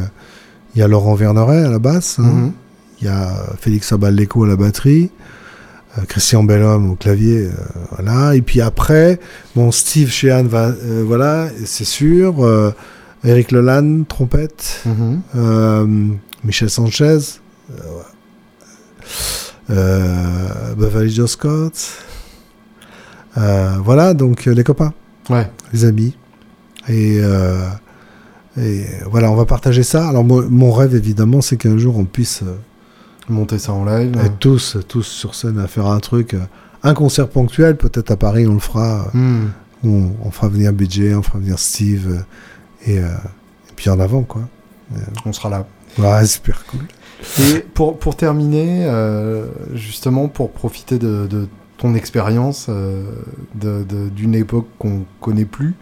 il y a Laurent Verneret à la basse, hein, Mhm. il y a Félix Abaldeco à la batterie. euh, Christian Bellhomme au clavier, euh, voilà. Et puis après, bon, Steve Sheehan va, euh, voilà, c'est sûr. euh, Eric Leland, trompette. Mhm. Michel Sanchez. Beverly Joe Scott. Voilà, donc les copains, Ouais. les amis. Et, et voilà, on va partager ça. Alors, moi, mon rêve, évidemment, c'est qu'un jour, on puisse euh, Monter ça en live. être tous, tous sur scène à faire un truc, euh, un concert ponctuel, peut-être à Paris, on le fera. euh, Hmm. on, on fera venir BJ, on fera venir Steve, euh, et, euh, et puis en avant, quoi. On sera là. Ouais, super cool. Et pour, pour terminer, euh, justement, pour profiter de, de ton expérience euh, d'une époque qu'on connaît plus,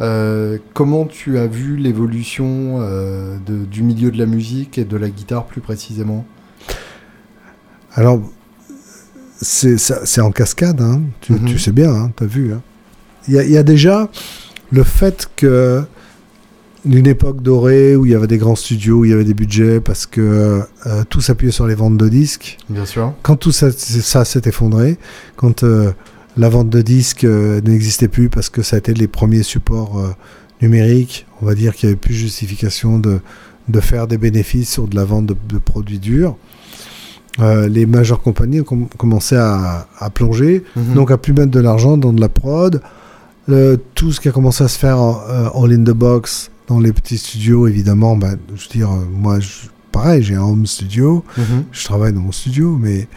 euh, comment tu as vu l'évolution euh, du milieu de la musique et de la guitare plus précisément? Alors, c'est en cascade, hein. tu, Mhm. tu sais bien, hein, tu as vu. hein. Il y, a- il y a déjà le fait que d'une époque dorée où il y avait des grands studios, où il y avait des budgets, parce que euh, tout s'appuyait sur les ventes de disques. Bien sûr. Quand tout ça, ça s'est effondré, quand euh, la vente de disques euh, n'existait plus parce que ça a été les premiers supports euh, numériques, on va dire qu'il n'y avait plus de justification de, de faire des bénéfices sur de la vente de, de produits durs. Euh, les majeures compagnies ont com- commencé à, à plonger, Mhm. donc à plus mettre de l'argent dans de la prod. Tout ce qui a commencé à se faire en, all in the box dans les petits studios, évidemment, bah, je veux dire, moi, je- pareil, j'ai un home studio, Mhm. je travaille dans mon studio, mais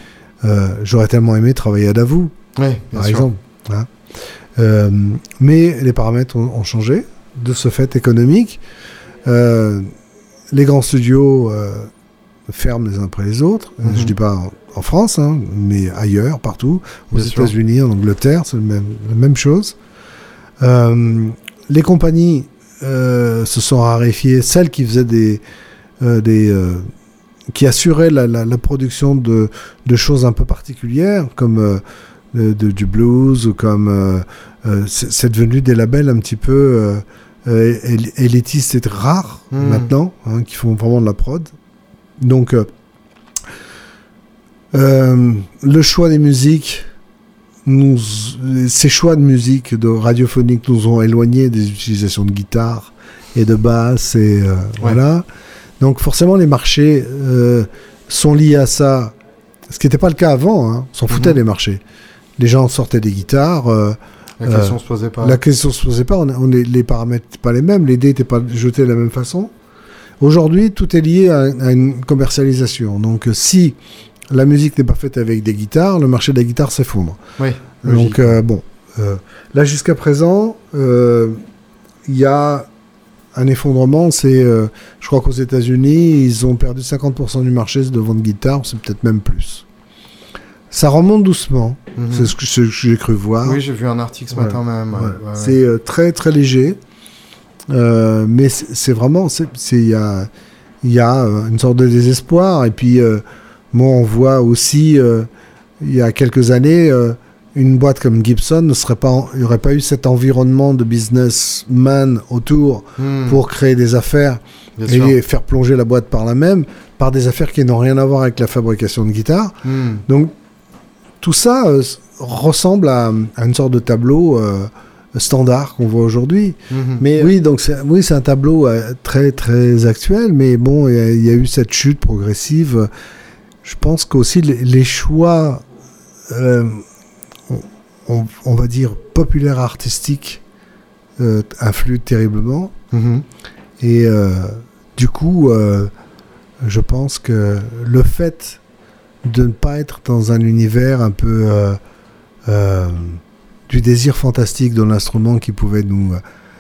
euh, j'aurais tellement aimé travailler à Davou, Bien par sûr. exemple. hein. Euh, mais les paramètres ont, ont changé de ce fait économique. Euh, les grands studios euh, ferment les uns après les autres. Mhm. Je dis pas en, en France, hein, mais ailleurs, partout. Aux. États-Unis, en Angleterre, c'est même- la même chose. Les compagnies se sont raréfiées. Celles qui faisaient des, des qui assuraient la, la- la production de, de choses un peu particulières, comme de- de- du blues ou comme euh, euh, c'est devenu des labels un petit peu euh, euh, él- élitistes et rares Mhm. maintenant, hein, qui font vraiment de la prod. Donc euh, euh, le choix des musiques, nous, ces choix de musique de radiophonique nous ont éloignés des utilisations de guitare et de basse et euh, voilà. Donc forcément les marchés euh, sont liés à ça, ce qui n'était pas le cas avant. Hein. On s'en foutait Mhm. des marchés. Les gens sortaient des guitares. euh, La Euh, question se posait pas. la question se posait pas, on, on est- les paramètres n'étaient pas les mêmes, les dés n'étaient pas jetés de la même façon. Aujourd'hui, tout est lié à, à une commercialisation. Donc, euh, si la musique n'est pas faite avec des guitares, le marché des guitares s'effondre. Oui, logique. Donc, euh, bon, euh, là jusqu'à présent, euh, il y a un effondrement. C'est, euh, je crois qu'aux États-Unis, ils ont perdu 50% du marché de vente de guitares, c'est peut-être même plus. Ça remonte doucement, Mhm. c'est ce que, ce que j'ai cru voir. Oui, j'ai vu un article ce matin même. ouais, ouais. C'est euh, très très léger. Euh, mais c'est vraiment, il y a, y a euh, une sorte de désespoir. Et puis, euh, moi, on voit aussi, il y a quelques années, une boîte comme Gibson ne serait pas, il n'y aurait pas eu cet environnement de businessman autour Hmm, pour créer des affaires bien sûr. et faire plonger la boîte par la même par des affaires qui n'ont rien à voir avec la fabrication de guitare. Hmm, Donc tout ça euh, ressemble à, à une sorte de tableau euh, standard qu'on voit aujourd'hui. mhm. Mais oui, donc c'est oui, c'est un tableau euh, très très actuel, mais bon, il y, a- il y a eu cette chute progressive. Je pense qu'aussi les, les choix, on, on- on va dire populaires artistiques, influent terriblement. Mhm. Et du coup, je pense que le fait de ne pas être dans un univers un peu euh, euh, du désir fantastique de l'instrument qui pouvait nous,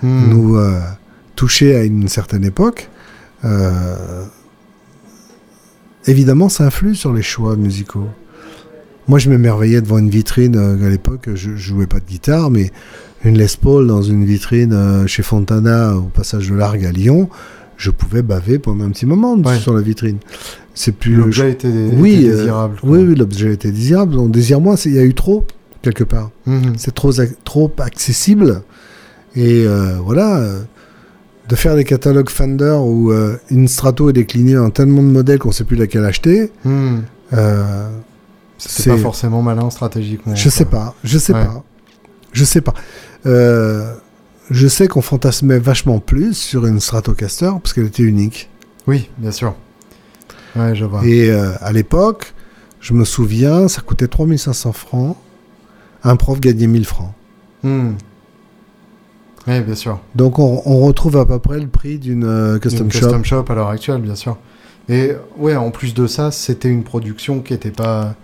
Hmm. nous euh, toucher à une certaine époque, évidemment, ça influe sur les choix musicaux. Moi, je m'émerveillais devant une vitrine à l'époque. Je, je jouais pas de guitare, mais une Les Paul dans une vitrine chez Fontana au passage de Largue à Lyon, je pouvais baver pendant un petit moment Ouais. sur la vitrine. C'est plus L'objet était, oui, était euh, désirable. oui, oui, l'objet était désirable. On désire moins. Il y a eu trop quelque part. Mhm. C'est trop, ac- trop accessible. Et euh, voilà, euh, de faire des catalogues Fender où euh, une Strato est déclinée en tellement de modèles qu'on ne sait plus laquelle acheter, euh, C'est pas forcément malin stratégiquement. je sais quoi. pas, je sais Ouais. pas, je sais pas. Euh, je sais qu'on fantasmait vachement plus sur une Stratocaster parce qu'elle était unique. Oui, bien sûr. Ouais, je vois. Et euh, à l'époque, je me souviens, ça coûtait 3500 francs. Un prof gagnait 1000 francs. Hmm. Oui, bien sûr. Donc on, on retrouve à peu près le prix d'une euh, custom shop. custom shop à l'heure actuelle, bien sûr. Et ouais, en plus de ça, c'était une production qui était pas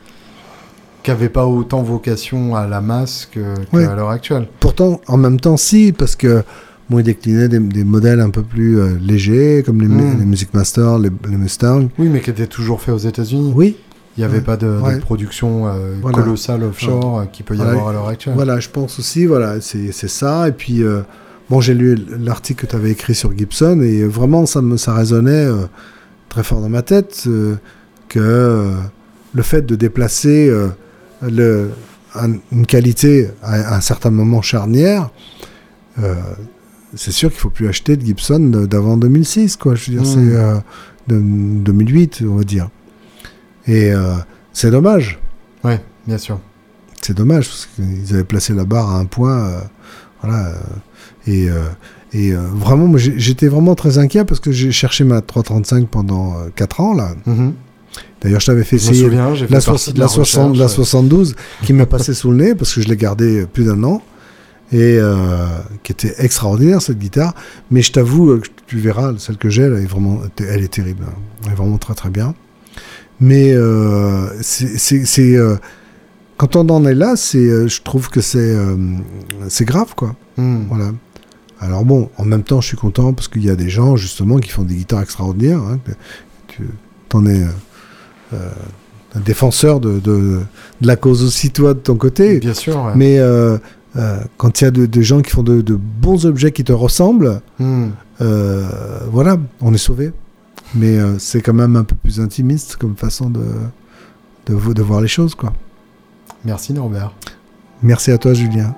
qui avait pas autant vocation à la masse que, que Ouais. à l'heure actuelle. Pourtant, en même temps, si, parce que bon, il déclinait des, des modèles un peu plus euh, légers, comme les, Mm. les Music Master, les, les Mustang. Oui, mais qui était toujours fait aux États-Unis. Oui, Il n'y avait Ouais. pas de, de Ouais. production euh, Voilà. colossale offshore euh, qui peut y Voilà. avoir à l'heure actuelle. voilà, je pense aussi, voilà, c'est ça. Et puis, euh, bon, j'ai lu l'article que tu avais écrit sur Gibson, et vraiment, ça, me, ça résonnait très fort dans ma tête, que le fait de déplacer le, un- une qualité à, un certain moment charnière, euh, c'est sûr qu'il faut plus acheter de Gibson d'avant 2006, quoi. Je veux dire, Mm. c'est euh, de 2008, on va dire. Et euh, c'est dommage. Ouais, bien sûr. C'est dommage parce qu'ils avaient placé la barre à un point. euh, voilà. euh, et euh, et euh, vraiment, j'étais vraiment très inquiet parce que j'ai cherché ma 335 pendant 4 ans. là. Mhm. D'ailleurs, je t'avais fait Je essayer souviens, j'ai fait la, la, la, 60 recherche, la ouais. 72 qui m'est passée sous le nez parce que je l'ai gardée plus d'un an et euh, qui était extraordinaire cette guitare. Mais je t'avoue, euh, tu verras, celle que j'ai, elle est vraiment, elle est terrible. hein. Elle est vraiment très très bien. Mais euh, c'est, euh, quand on en est là, c'est, euh, je trouve que c'est, euh, c'est grave quoi. Hmm. Voilà. Alors bon, en même temps, je suis content parce qu'il y a des gens justement qui font des guitares extraordinaires. hein, tu en es euh, euh, un défenseur de, de, de la cause aussi toi de ton côté. Bien sûr, ouais. Mais euh, euh, quand il y a de- des gens qui font de, de bons objets qui te ressemblent, Hmm. euh, voilà, on est sauvé. Mais euh, c'est quand même un peu plus intimiste comme façon de, de, de voir les choses, quoi. Merci Norbert. Merci à toi, Julien.